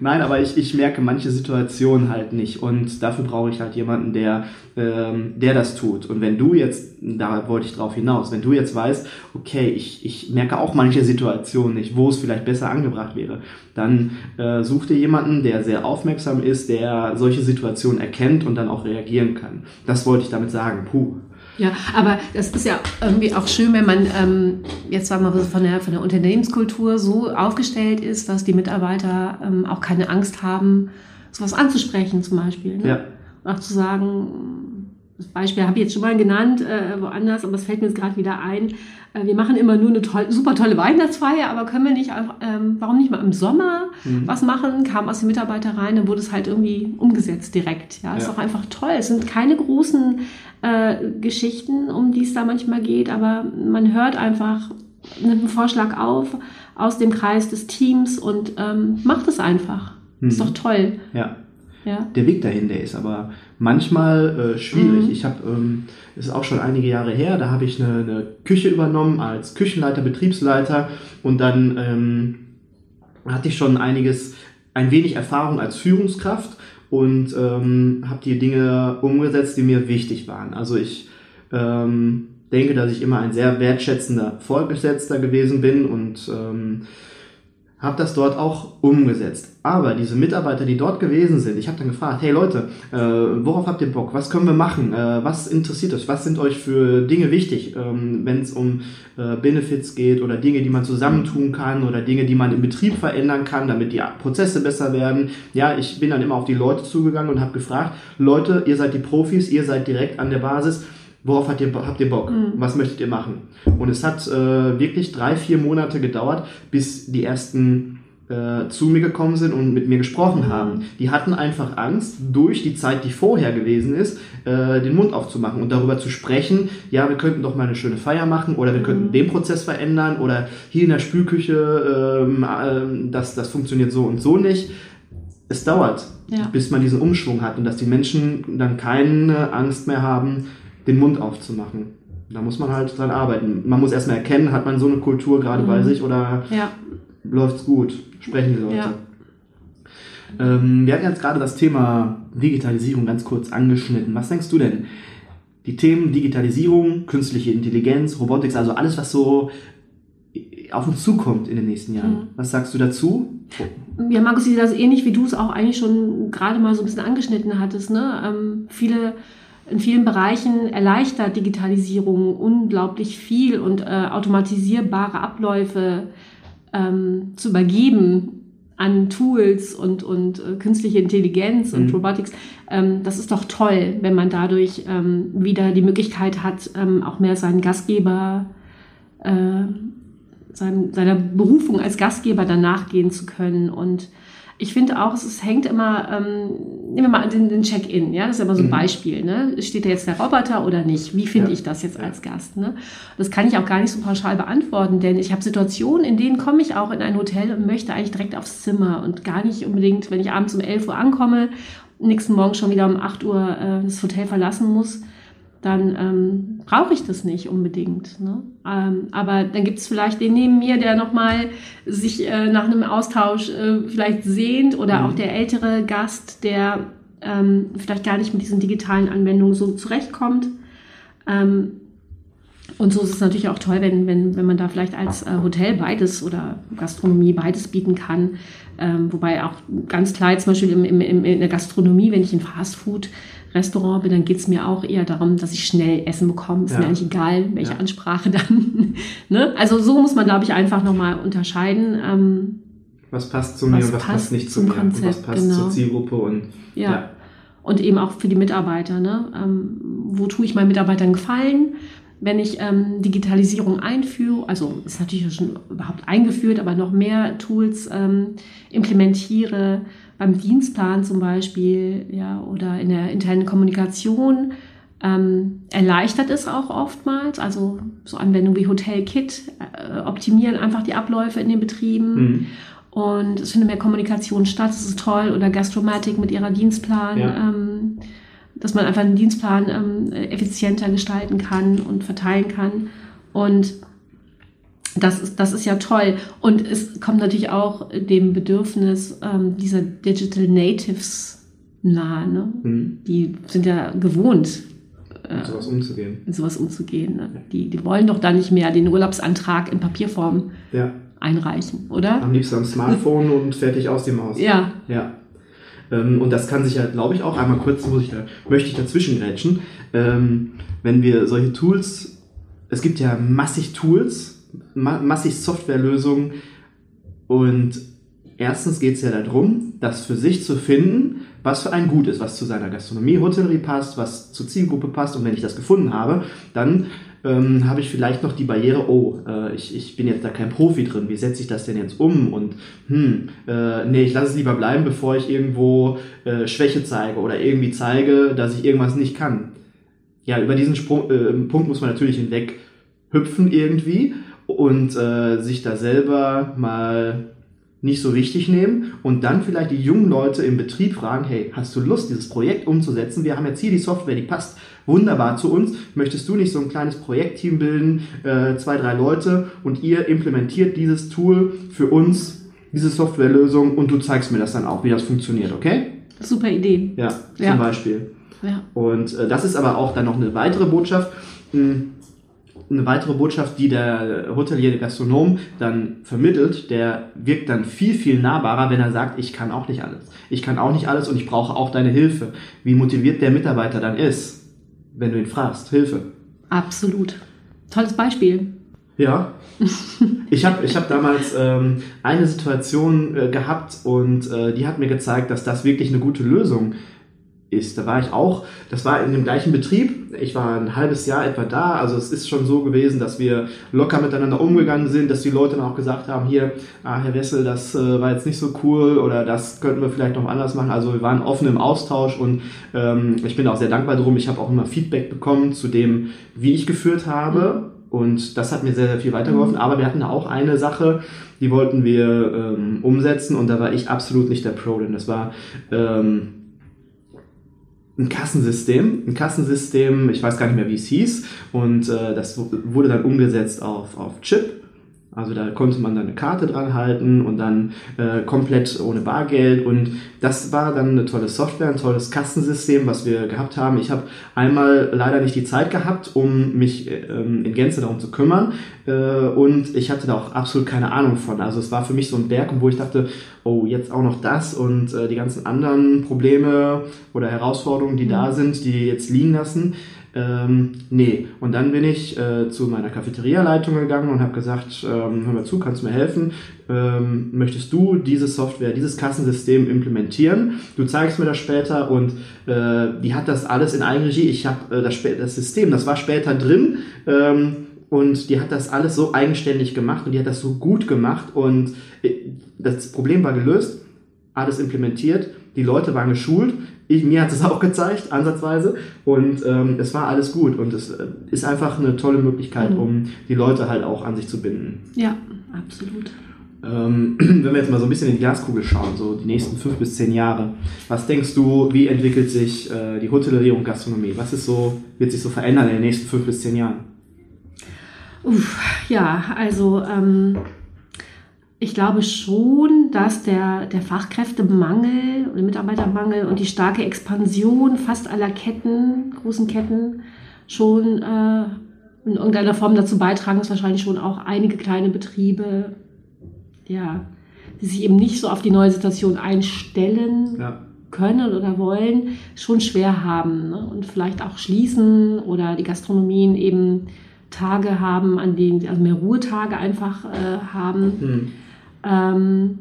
Nein, aber ich, ich merke manche Situationen halt nicht und dafür brauche ich halt jemanden, der, ähm, der das tut. Und wenn du jetzt, da wollte ich drauf hinaus, wenn du jetzt weißt, okay, ich, ich merke auch manche Situationen nicht, wo es vielleicht besser angebracht wäre, dann äh, such dir jemanden, der sehr aufmerksam ist, der solche Situationen erkennt und dann auch reagieren kann. Das wollte ich damit sagen. Puh. Ja, aber das ist ja irgendwie auch schön, wenn man ähm, jetzt sagen wir mal von der, von der Unternehmenskultur so aufgestellt ist, dass die Mitarbeiter ähm, auch keine Angst haben, sowas anzusprechen zum Beispiel. Ne? Ja. Auch zu sagen, das Beispiel habe ich jetzt schon mal genannt, äh, woanders, aber es fällt mir jetzt gerade wieder ein. Äh, wir machen immer nur eine toll, super tolle Weihnachtsfeier, aber können wir nicht einfach, ähm, warum nicht mal im Sommer mhm. was machen? Kam aus den Mitarbeitern rein, dann wurde es halt irgendwie umgesetzt direkt. Ja, ja. ist auch einfach toll. Es sind keine großen äh, Geschichten, um die es da manchmal geht, aber man hört einfach, nimmt einen Vorschlag auf aus dem Kreis des Teams und ähm, macht es einfach. Mhm. Ist doch toll. Ja. Ja. Der Weg dahin, der ist aber manchmal äh, schwierig. Mhm. Ich habe, ähm, ist auch schon einige Jahre her, da habe ich eine, eine, Küche übernommen als Küchenleiter, Betriebsleiter und dann ähm, hatte ich schon einiges, ein wenig Erfahrung als Führungskraft und ähm, habe die Dinge umgesetzt, die mir wichtig waren. Also ich ähm, denke, dass ich immer ein sehr wertschätzender Vorgesetzter gewesen bin und ähm, habe das dort auch umgesetzt. Aber diese Mitarbeiter, die dort gewesen sind, ich habe dann gefragt, hey Leute, äh, worauf habt ihr Bock? Was können wir machen? Äh, was interessiert euch? Was sind euch für Dinge wichtig, ähm, wenn es um äh, Benefits geht oder Dinge, die man zusammentun kann oder Dinge, die man im Betrieb verändern kann, damit die Prozesse besser werden? Ja, ich bin dann immer auf die Leute zugegangen und habe gefragt, Leute, ihr seid die Profis, ihr seid direkt an der Basis worauf habt ihr, habt ihr Bock? Mhm. Was möchtet ihr machen? Und es hat äh, wirklich drei, vier Monate gedauert, bis die ersten äh, zu mir gekommen sind und mit mir gesprochen mhm. haben. Die hatten einfach Angst, durch die Zeit, die vorher gewesen ist, äh, den Mund aufzumachen und darüber zu sprechen, ja, wir könnten doch mal eine schöne Feier machen oder wir mhm. könnten den Prozess verändern oder hier in der Spülküche, ähm, äh, das, das funktioniert so und so nicht. Es dauert, ja. bis man diesen Umschwung hat und dass die Menschen dann keine Angst mehr haben, den Mund aufzumachen. Da muss man halt dran arbeiten. Man muss erstmal erkennen, hat man so eine Kultur gerade mhm. bei sich oder ja. läuft's gut? Sprechen die Leute. Ja. Ähm, wir hatten jetzt gerade das Thema Digitalisierung ganz kurz angeschnitten. Was denkst du denn? Die Themen Digitalisierung, künstliche Intelligenz, Robotics, also alles, was so auf uns zukommt in den nächsten Jahren. Mhm. Was sagst du dazu? Ja, Markus, ich sehe das ähnlich, wie du es auch eigentlich schon gerade mal so ein bisschen angeschnitten hattest. Ne? Ähm, viele in vielen Bereichen erleichtert Digitalisierung unglaublich viel und äh, automatisierbare Abläufe ähm, zu übergeben an Tools und, und äh, künstliche Intelligenz und mhm. Robotics. Ähm, das ist doch toll, wenn man dadurch ähm, wieder die Möglichkeit hat, ähm, auch mehr seinen Gastgeber äh, seinem, seiner Berufung als Gastgeber dann nachgehen zu können. Und ich finde auch, es, es hängt immer, ähm, nehmen wir mal den, den Check-in, ja, das ist immer so ein mhm. Beispiel, ne? Steht da jetzt der Roboter oder nicht? Wie finde ja. ich das jetzt als Gast? Ne? Das kann ich auch gar nicht so pauschal beantworten, denn ich habe Situationen, in denen komme ich auch in ein Hotel und möchte eigentlich direkt aufs Zimmer und gar nicht unbedingt, wenn ich abends um 11 Uhr ankomme, nächsten Morgen schon wieder um 8 Uhr äh, das Hotel verlassen muss dann ähm, brauche ich das nicht unbedingt. Ne? Ähm, aber dann gibt es vielleicht den neben mir, der nochmal sich äh, nach einem Austausch äh, vielleicht sehnt oder mhm. auch der ältere Gast, der ähm, vielleicht gar nicht mit diesen digitalen Anwendungen so zurechtkommt. Ähm, und so ist es natürlich auch toll, wenn, wenn, wenn man da vielleicht als äh, Hotel beides oder Gastronomie beides bieten kann. Ähm, wobei auch ganz klar, zum Beispiel im, im, in der Gastronomie, wenn ich in Fastfood Restaurant bin, dann geht es mir auch eher darum, dass ich schnell Essen bekomme. Ist ja. mir eigentlich egal, welche ja. Ansprache dann. <laughs> ne? Also so muss man, glaube ich, einfach nochmal unterscheiden. Ähm, was passt zu mir und was passt, passt nicht zu mir Konzept, und was passt genau. zur Zielgruppe und ja. ja. Und eben auch für die Mitarbeiter. Ne? Ähm, wo tue ich meinen Mitarbeitern Gefallen? wenn ich ähm, Digitalisierung einführe, also ist natürlich schon überhaupt eingeführt, aber noch mehr Tools ähm, implementiere, beim Dienstplan zum Beispiel, ja, oder in der internen Kommunikation, ähm, erleichtert es auch oftmals. Also so Anwendungen wie Hotel Kit äh, optimieren einfach die Abläufe in den Betrieben. Mhm. Und es findet mehr Kommunikation statt, das ist toll. Oder Gastromatic mit ihrer Dienstplan. Ja. Ähm, dass man einfach einen Dienstplan ähm, effizienter gestalten kann und verteilen kann. Und das ist, das ist ja toll. Und es kommt natürlich auch dem Bedürfnis ähm, dieser Digital Natives nahe. Ne? Mhm. Die sind ja gewohnt, äh, sowas umzugehen. Sowas umzugehen. Ne? Die, die wollen doch da nicht mehr den Urlaubsantrag in Papierform ja. einreichen, oder? Am liebsten am Smartphone und fertig aus dem Haus. Ja. Ja. Ähm, und das kann sich ja, glaube ich, auch einmal kurz, muss ich da, möchte ich dazwischen grätschen, ähm, wenn wir solche Tools, es gibt ja massig Tools, ma massig Softwarelösungen und erstens geht es ja darum, das für sich zu finden, was für ein Gut ist, was zu seiner Gastronomie, Hotellerie passt, was zur Zielgruppe passt und wenn ich das gefunden habe, dann ähm, habe ich vielleicht noch die Barriere, oh, äh, ich, ich bin jetzt da kein Profi drin, wie setze ich das denn jetzt um? Und hm, äh, nee, ich lasse es lieber bleiben, bevor ich irgendwo äh, Schwäche zeige oder irgendwie zeige, dass ich irgendwas nicht kann. Ja, über diesen Sprung, äh, Punkt muss man natürlich hinweg hüpfen irgendwie und äh, sich da selber mal nicht so wichtig nehmen und dann vielleicht die jungen Leute im Betrieb fragen, hey, hast du Lust, dieses Projekt umzusetzen? Wir haben jetzt hier die Software, die passt wunderbar zu uns. Möchtest du nicht so ein kleines Projektteam bilden, äh, zwei, drei Leute und ihr implementiert dieses Tool für uns, diese Softwarelösung und du zeigst mir das dann auch, wie das funktioniert, okay? Super Idee. Ja, zum ja. Beispiel. Ja. Und äh, das ist aber auch dann noch eine weitere Botschaft. Hm, eine weitere Botschaft, die der Hotelier, der Gastronom dann vermittelt, der wirkt dann viel, viel nahbarer, wenn er sagt, ich kann auch nicht alles. Ich kann auch nicht alles und ich brauche auch deine Hilfe. Wie motiviert der Mitarbeiter dann ist, wenn du ihn fragst, Hilfe. Absolut. Tolles Beispiel. Ja. Ich habe ich hab damals ähm, eine Situation äh, gehabt und äh, die hat mir gezeigt, dass das wirklich eine gute Lösung ist ist. Da war ich auch, das war in dem gleichen Betrieb. Ich war ein halbes Jahr etwa da. Also es ist schon so gewesen, dass wir locker miteinander umgegangen sind, dass die Leute dann auch gesagt haben, hier, ah, Herr Wessel, das äh, war jetzt nicht so cool oder das könnten wir vielleicht noch anders machen. Also wir waren offen im Austausch und ähm, ich bin auch sehr dankbar drum. Ich habe auch immer Feedback bekommen zu dem, wie ich geführt habe. Und das hat mir sehr, sehr viel weitergeholfen. Aber wir hatten auch eine Sache, die wollten wir ähm, umsetzen und da war ich absolut nicht der Pro, denn das war ähm, ein Kassensystem, ein Kassensystem, ich weiß gar nicht mehr, wie es hieß, und äh, das wurde dann umgesetzt auf, auf Chip also da konnte man dann eine Karte dran halten und dann äh, komplett ohne Bargeld. Und das war dann eine tolle Software, ein tolles Kassensystem, was wir gehabt haben. Ich habe einmal leider nicht die Zeit gehabt, um mich ähm, in Gänze darum zu kümmern. Äh, und ich hatte da auch absolut keine Ahnung von. Also es war für mich so ein Berg, wo ich dachte, oh, jetzt auch noch das und äh, die ganzen anderen Probleme oder Herausforderungen, die da sind, die jetzt liegen lassen. Ähm, nee, und dann bin ich äh, zu meiner Cafeteria-Leitung gegangen und habe gesagt, ähm, hör mal zu, kannst du mir helfen? Ähm, möchtest du diese Software, dieses Kassensystem implementieren? Du zeigst mir das später und äh, die hat das alles in Eigenregie. Ich habe äh, das, das System, das war später drin. Ähm, und die hat das alles so eigenständig gemacht und die hat das so gut gemacht und äh, das Problem war gelöst, alles implementiert, die Leute waren geschult, ich, mir hat es <laughs> auch gezeigt, ansatzweise und ähm, es war alles gut und es äh, ist einfach eine tolle Möglichkeit, mhm. um die Leute halt auch an sich zu binden. Ja, absolut. Ähm, <clears throat> wenn wir jetzt mal so ein bisschen in die Glaskugel schauen, so die nächsten fünf bis zehn Jahre, was denkst du, wie entwickelt sich äh, die Hotellerie und Gastronomie? Was ist so, wird sich so verändern in den nächsten fünf bis zehn Jahren? Uff, ja, also ähm, ich glaube schon, dass der, der Fachkräftemangel und Mitarbeitermangel und die starke Expansion fast aller Ketten, großen Ketten, schon äh, in irgendeiner Form dazu beitragen, dass wahrscheinlich schon auch einige kleine Betriebe, ja, die sich eben nicht so auf die neue Situation einstellen ja. können oder wollen, schon schwer haben ne? und vielleicht auch schließen oder die Gastronomien eben Tage haben, an denen, also mehr Ruhetage einfach äh, haben. Mhm. Ähm,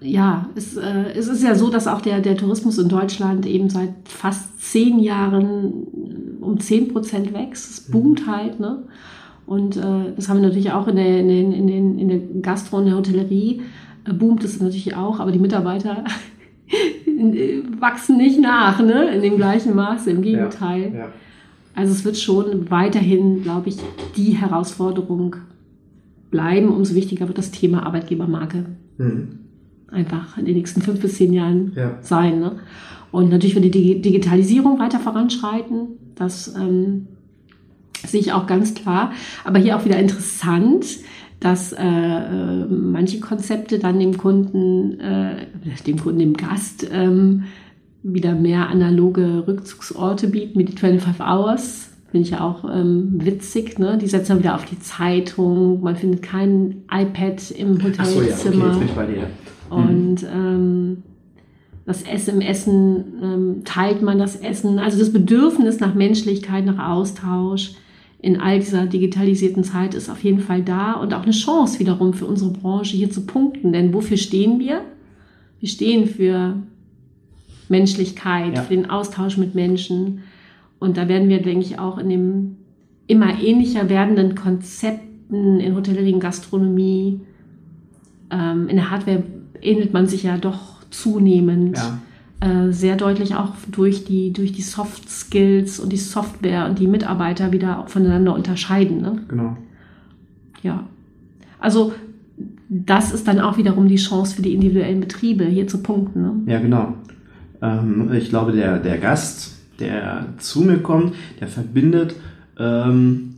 ja, es, äh, es ist ja so, dass auch der, der Tourismus in Deutschland eben seit fast zehn Jahren um zehn Prozent wächst. Es boomt mhm. halt, ne? Und äh, das haben wir natürlich auch in der, in, den, in, den, in der Gastro und der Hotellerie, äh, boomt es natürlich auch, aber die Mitarbeiter <laughs> wachsen nicht nach, ne? In dem gleichen Maße, im Gegenteil. Ja, ja. Also es wird schon weiterhin, glaube ich, die Herausforderung bleiben. Umso wichtiger wird das Thema Arbeitgebermarke mhm. einfach in den nächsten fünf bis zehn Jahren ja. sein. Ne? Und natürlich wird die Digitalisierung weiter voranschreiten. Das ähm, sehe ich auch ganz klar. Aber hier auch wieder interessant, dass äh, äh manche Konzepte dann dem Kunden, äh, dem Kunden, dem Gast, ähm, wieder mehr analoge Rückzugsorte bieten, wie die 25 Hours. Finde ich ja auch ähm, witzig, ne? Die setzen dann wieder auf die Zeitung, man findet kein iPad im Hotelzimmer. So, ja, okay, jetzt bin ich bei dir. Mhm. Und ähm, das Essen im Essen ähm, teilt man das Essen. Also das Bedürfnis nach Menschlichkeit, nach Austausch in all dieser digitalisierten Zeit ist auf jeden Fall da und auch eine Chance wiederum für unsere Branche hier zu punkten. Denn wofür stehen wir? Wir stehen für Menschlichkeit, ja. für den Austausch mit Menschen. Und da werden wir, denke ich, auch in dem immer ähnlicher werdenden Konzepten in Hotellerie und Gastronomie, ähm, in der Hardware ähnelt man sich ja doch zunehmend. Ja. Äh, sehr deutlich auch durch die, durch die Soft Skills und die Software und die Mitarbeiter wieder auch voneinander unterscheiden. Ne? Genau. Ja. Also das ist dann auch wiederum die Chance für die individuellen Betriebe, hier zu punkten. Ne? Ja, genau. Ähm, ich glaube, der, der Gast, der zu mir kommt, der verbindet, ähm,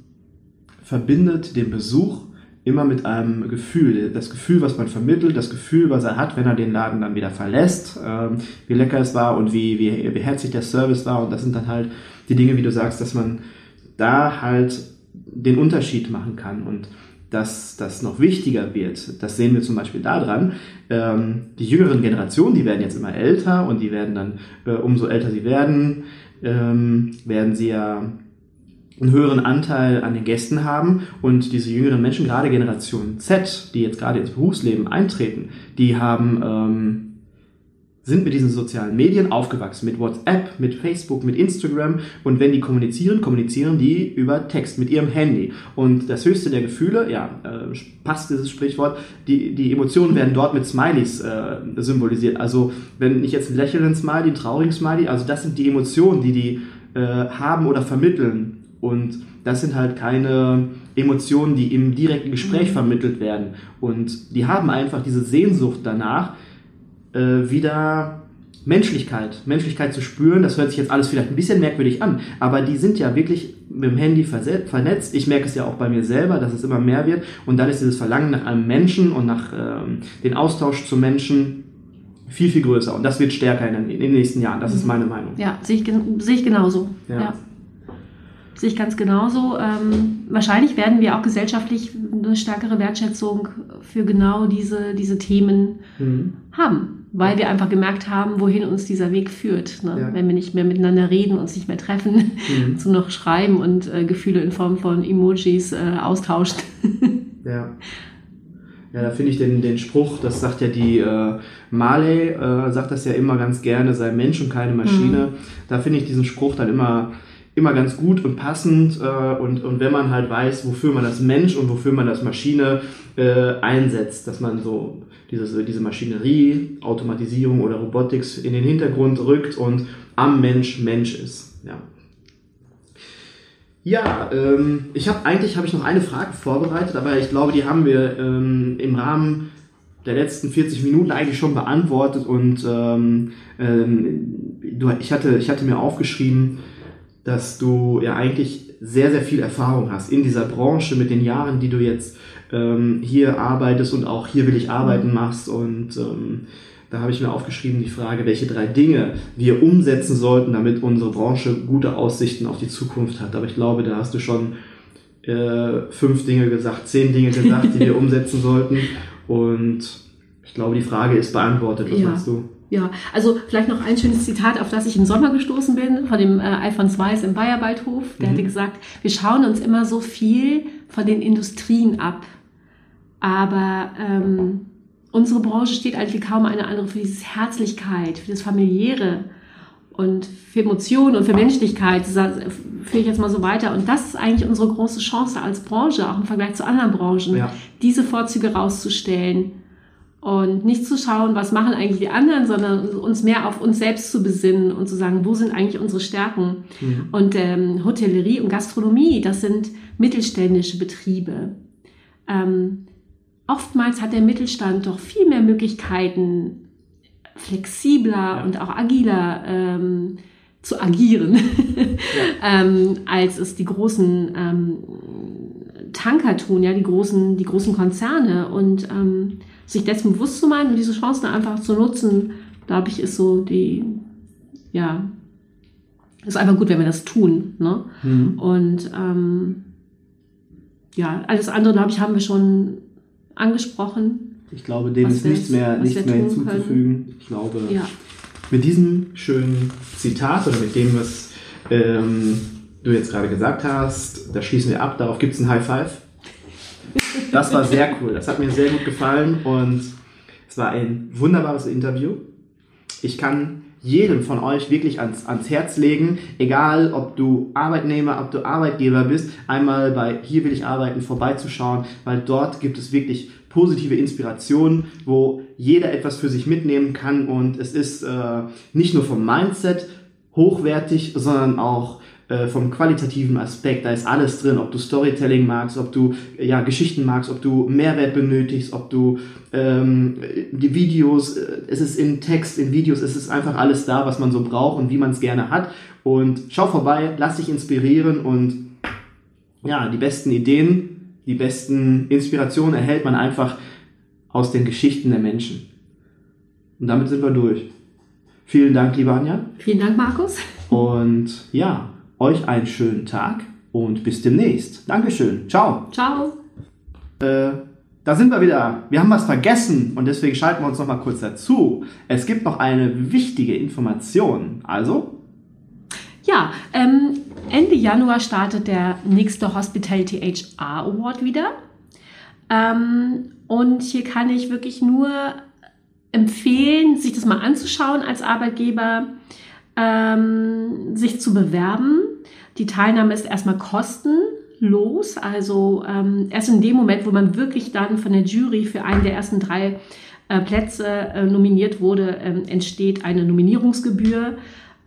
verbindet den Besuch immer mit einem Gefühl. Das Gefühl, was man vermittelt, das Gefühl, was er hat, wenn er den Laden dann wieder verlässt, ähm, wie lecker es war und wie, wie, wie herzlich der Service war. Und das sind dann halt die Dinge, wie du sagst, dass man da halt den Unterschied machen kann. Und dass das noch wichtiger wird, das sehen wir zum Beispiel daran, ähm, die jüngeren Generationen, die werden jetzt immer älter und die werden dann, äh, umso älter sie werden, ähm, werden sie ja einen höheren Anteil an den Gästen haben. Und diese jüngeren Menschen, gerade Generation Z, die jetzt gerade ins Berufsleben eintreten, die haben ähm, sind mit diesen sozialen Medien aufgewachsen, mit WhatsApp, mit Facebook, mit Instagram und wenn die kommunizieren, kommunizieren die über Text mit ihrem Handy. Und das höchste der Gefühle, ja, äh, passt dieses Sprichwort, die, die Emotionen werden dort mit Smileys äh, symbolisiert. Also wenn ich jetzt einen lächelnden Smiley, einen traurigen Smiley, also das sind die Emotionen, die die äh, haben oder vermitteln. Und das sind halt keine Emotionen, die im direkten Gespräch mhm. vermittelt werden. Und die haben einfach diese Sehnsucht danach, äh, wieder Menschlichkeit, Menschlichkeit zu spüren. Das hört sich jetzt alles vielleicht ein bisschen merkwürdig an, aber die sind ja wirklich mit dem Handy vernetzt. Ich merke es ja auch bei mir selber, dass es immer mehr wird. Und dann ist dieses Verlangen nach einem Menschen und nach ähm, den Austausch zu Menschen viel, viel größer. Und das wird stärker in den, in den nächsten Jahren. Das ist mhm. meine Meinung. Ja, sehe ich, sehe ich genauso. ja. ja sehe ich ganz genauso. Ähm, wahrscheinlich werden wir auch gesellschaftlich eine stärkere Wertschätzung für genau diese, diese Themen mhm. haben, weil wir einfach gemerkt haben, wohin uns dieser Weg führt. Ne? Ja. Wenn wir nicht mehr miteinander reden, uns nicht mehr treffen, mhm. <laughs> zu noch schreiben und äh, Gefühle in Form von Emojis äh, austauschen. <laughs> ja. Ja, da finde ich den, den Spruch, das sagt ja die äh, Marley, äh, sagt das ja immer ganz gerne, sei Mensch und keine Maschine. Mhm. Da finde ich diesen Spruch dann immer immer ganz gut und passend äh, und, und wenn man halt weiß, wofür man das Mensch und wofür man das Maschine äh, einsetzt, dass man so dieses, diese Maschinerie, Automatisierung oder Robotics in den Hintergrund rückt und am Mensch Mensch ist. Ja. Ja, ähm, ich habe eigentlich habe ich noch eine Frage vorbereitet, aber ich glaube, die haben wir ähm, im Rahmen der letzten 40 Minuten eigentlich schon beantwortet und ähm, ähm, ich, hatte, ich hatte mir aufgeschrieben, dass du ja eigentlich sehr, sehr viel Erfahrung hast in dieser Branche mit den Jahren, die du jetzt ähm, hier arbeitest und auch hier will ich arbeiten machst. Und ähm, da habe ich mir aufgeschrieben die Frage, welche drei Dinge wir umsetzen sollten, damit unsere Branche gute Aussichten auf die Zukunft hat. Aber ich glaube, da hast du schon äh, fünf Dinge gesagt, zehn Dinge gesagt, die wir <laughs> umsetzen sollten. Und ich glaube, die Frage ist beantwortet. Was Ja. meinst du? Ja, also vielleicht noch ein schönes Zitat, auf das ich im Sommer gestoßen bin, von dem äh, Alfons Weiß im Bayerwaldhof. Der Mhm. hatte gesagt, wir schauen uns immer so viel von den Industrien ab. Aber ähm, unsere Branche steht eigentlich kaum eine andere für diese Herzlichkeit, für das Familiäre und für Emotionen und für Menschlichkeit. Das führe ich jetzt mal so weiter. Und das ist eigentlich unsere große Chance als Branche, auch im Vergleich zu anderen Branchen, Ja. diese Vorzüge rauszustellen und nicht zu schauen, was machen eigentlich die anderen, sondern uns mehr auf uns selbst zu besinnen und zu sagen, wo sind eigentlich unsere Stärken. Mhm. Und ähm, Hotellerie und Gastronomie, das sind mittelständische Betriebe. Ähm, oftmals hat der Mittelstand doch viel mehr Möglichkeiten, flexibler Ja. und auch agiler ähm, zu agieren, <laughs> ähm, als es die großen ähm, Tanker tun, ja, die großen, die großen Konzerne. Und ähm, sich dessen bewusst zu machen und diese Chancen einfach zu nutzen, glaube ich, ist so die, ja, ist einfach gut, wenn wir das tun. Ne? Mhm. Und ähm, ja, alles andere, glaube ich, haben wir schon angesprochen. Ich glaube, dem ist nichts mehr, nichts mehr hinzuzufügen. Ich glaube, Ja, mit diesem schönen Zitat oder mit dem, was ähm, du jetzt gerade gesagt hast, da schließen wir ab. Darauf gibt es ein High Five. Das war sehr cool. Das hat mir sehr gut gefallen und es war ein wunderbares Interview. Ich kann jedem von euch wirklich ans, ans Herz legen, egal ob du Arbeitnehmer, ob du Arbeitgeber bist, einmal bei Hier will ich arbeiten vorbeizuschauen, weil dort gibt es wirklich positive Inspirationen, wo jeder etwas für sich mitnehmen kann und es ist äh, nicht nur vom Mindset hochwertig, sondern auch äh, vom qualitativen Aspekt. Da ist alles drin, ob du Storytelling magst, ob du äh, ja, Geschichten magst, ob du Mehrwert benötigst, ob du ähm, die Videos, äh, es ist in Text, in Videos, es ist einfach alles da, was man so braucht und wie man es gerne hat. Und schau vorbei, lass dich inspirieren und ja, die besten Ideen, die besten Inspirationen erhält man einfach aus den Geschichten der Menschen. Und damit sind wir durch. Vielen Dank, liebe Anja. vielen Dank, Markus. Und ja, euch einen schönen Tag und bis demnächst. Dankeschön. Ciao. Ciao. Äh, da sind wir wieder. Wir haben was vergessen und deswegen schalten wir uns noch mal kurz dazu. Es gibt noch eine wichtige Information. Also, Ja, ähm, Ende Januar startet der nächste Hospitality HR Award wieder. Ähm, und hier kann ich wirklich nur empfehlen, sich das mal anzuschauen als Arbeitgeber, ähm, sich zu bewerben. Die Teilnahme ist erstmal kostenlos, also ähm, erst in dem Moment, wo man wirklich dann von der Jury für einen der ersten drei äh, Plätze äh, nominiert wurde, ähm, entsteht eine Nominierungsgebühr.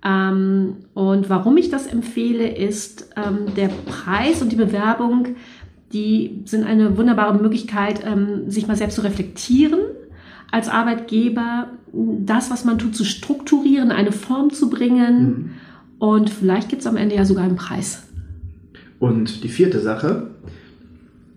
Ähm, und warum ich das empfehle, ist ähm, der Preis und die Bewerbung, die sind eine wunderbare Möglichkeit, ähm, sich mal selbst zu reflektieren als Arbeitgeber, das, was man tut, zu strukturieren, eine Form zu bringen. Und vielleicht gibt es am Ende ja sogar einen Preis. und die vierte Sache,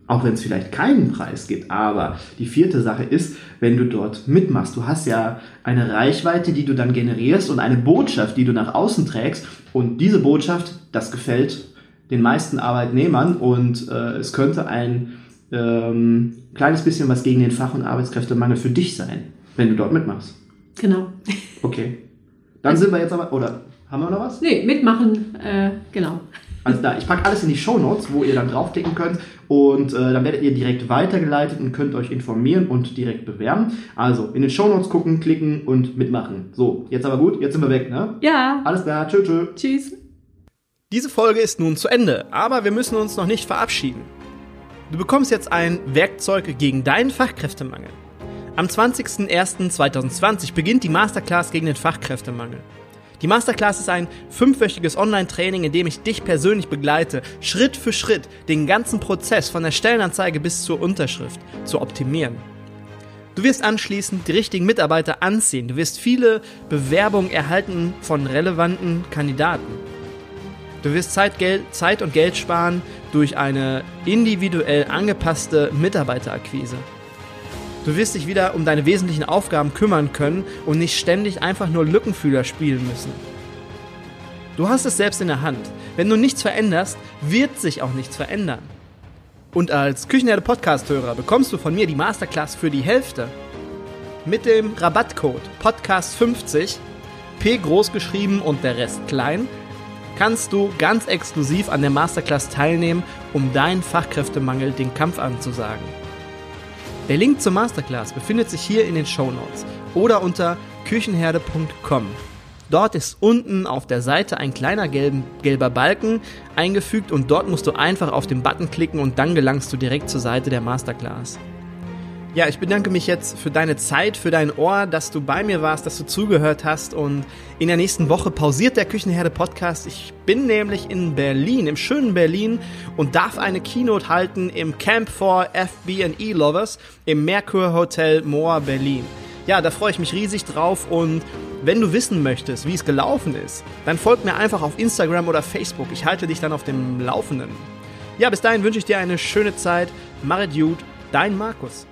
auch wenn es vielleicht keinen Preis gibt, aber die vierte Sache ist, wenn du dort mitmachst. Du hast ja eine Reichweite, die du dann generierst und eine Botschaft, die du nach außen trägst. Und diese Botschaft, das gefällt den meisten Arbeitnehmern und äh, es könnte ein ähm, kleines bisschen was gegen den Fach- und Arbeitskräftemangel für dich sein, wenn du dort mitmachst. Genau. Okay. Dann sind wir jetzt aber, oder haben wir noch was? Nee, mitmachen, äh, genau. Also da, ich packe alles in die Show Notes, wo ihr dann draufklicken könnt und äh, dann werdet ihr direkt weitergeleitet und könnt euch informieren und direkt bewerben. Also in den Show Notes gucken, klicken und mitmachen. So, jetzt aber gut, jetzt sind wir weg, ne? Ja, Alles klar, tschö, tschö. tschüss. Diese Folge ist nun zu Ende, aber wir müssen uns noch nicht verabschieden. Du bekommst jetzt ein Werkzeug gegen deinen Fachkräftemangel. Am 20.01.2020 beginnt die Masterclass gegen den Fachkräftemangel. Die Masterclass ist ein fünfwöchiges Online-Training, in dem ich dich persönlich begleite, Schritt für Schritt den ganzen Prozess von der Stellenanzeige bis zur Unterschrift zu optimieren. Du wirst anschließend die richtigen Mitarbeiter anziehen. Du wirst viele Bewerbungen erhalten von relevanten Kandidaten. Du wirst Zeit, Geld, Zeit und Geld sparen durch eine individuell angepasste Mitarbeiterakquise. Du wirst dich wieder um deine wesentlichen Aufgaben kümmern können und nicht ständig einfach nur Lückenfühler spielen müssen. Du hast es selbst in der Hand. Wenn du nichts veränderst, wird sich auch nichts verändern. Und als Küchenherde Podcast-Hörer bekommst du von mir die Masterclass für die Hälfte. Mit dem Rabattcode Podcast50, P groß geschrieben und der Rest klein, kannst du ganz exklusiv an der Masterclass teilnehmen, um deinen Fachkräftemangel den Kampf anzusagen. Der Link zur Masterclass befindet sich hier in den Show Notes oder unter küchenherde.com. Dort ist unten auf der Seite ein kleiner gelben, gelber Balken eingefügt und dort musst du einfach auf den Button klicken und dann gelangst du direkt zur Seite der Masterclass. Ja, ich bedanke mich jetzt für deine Zeit, für dein Ohr, dass du bei mir warst, dass du zugehört hast und in der nächsten Woche pausiert der Küchenherde Podcast. Ich bin nämlich in Berlin, im schönen Berlin und darf eine Keynote halten im Camp for FB&E Lovers im Merkur Hotel Moor Berlin. Ja, da freue ich mich riesig drauf und wenn du wissen möchtest, wie es gelaufen ist, dann folg mir einfach auf Instagram oder Facebook. Ich halte dich dann auf dem Laufenden. Ja, bis dahin wünsche ich dir eine schöne Zeit. Marit gut, dein Markus.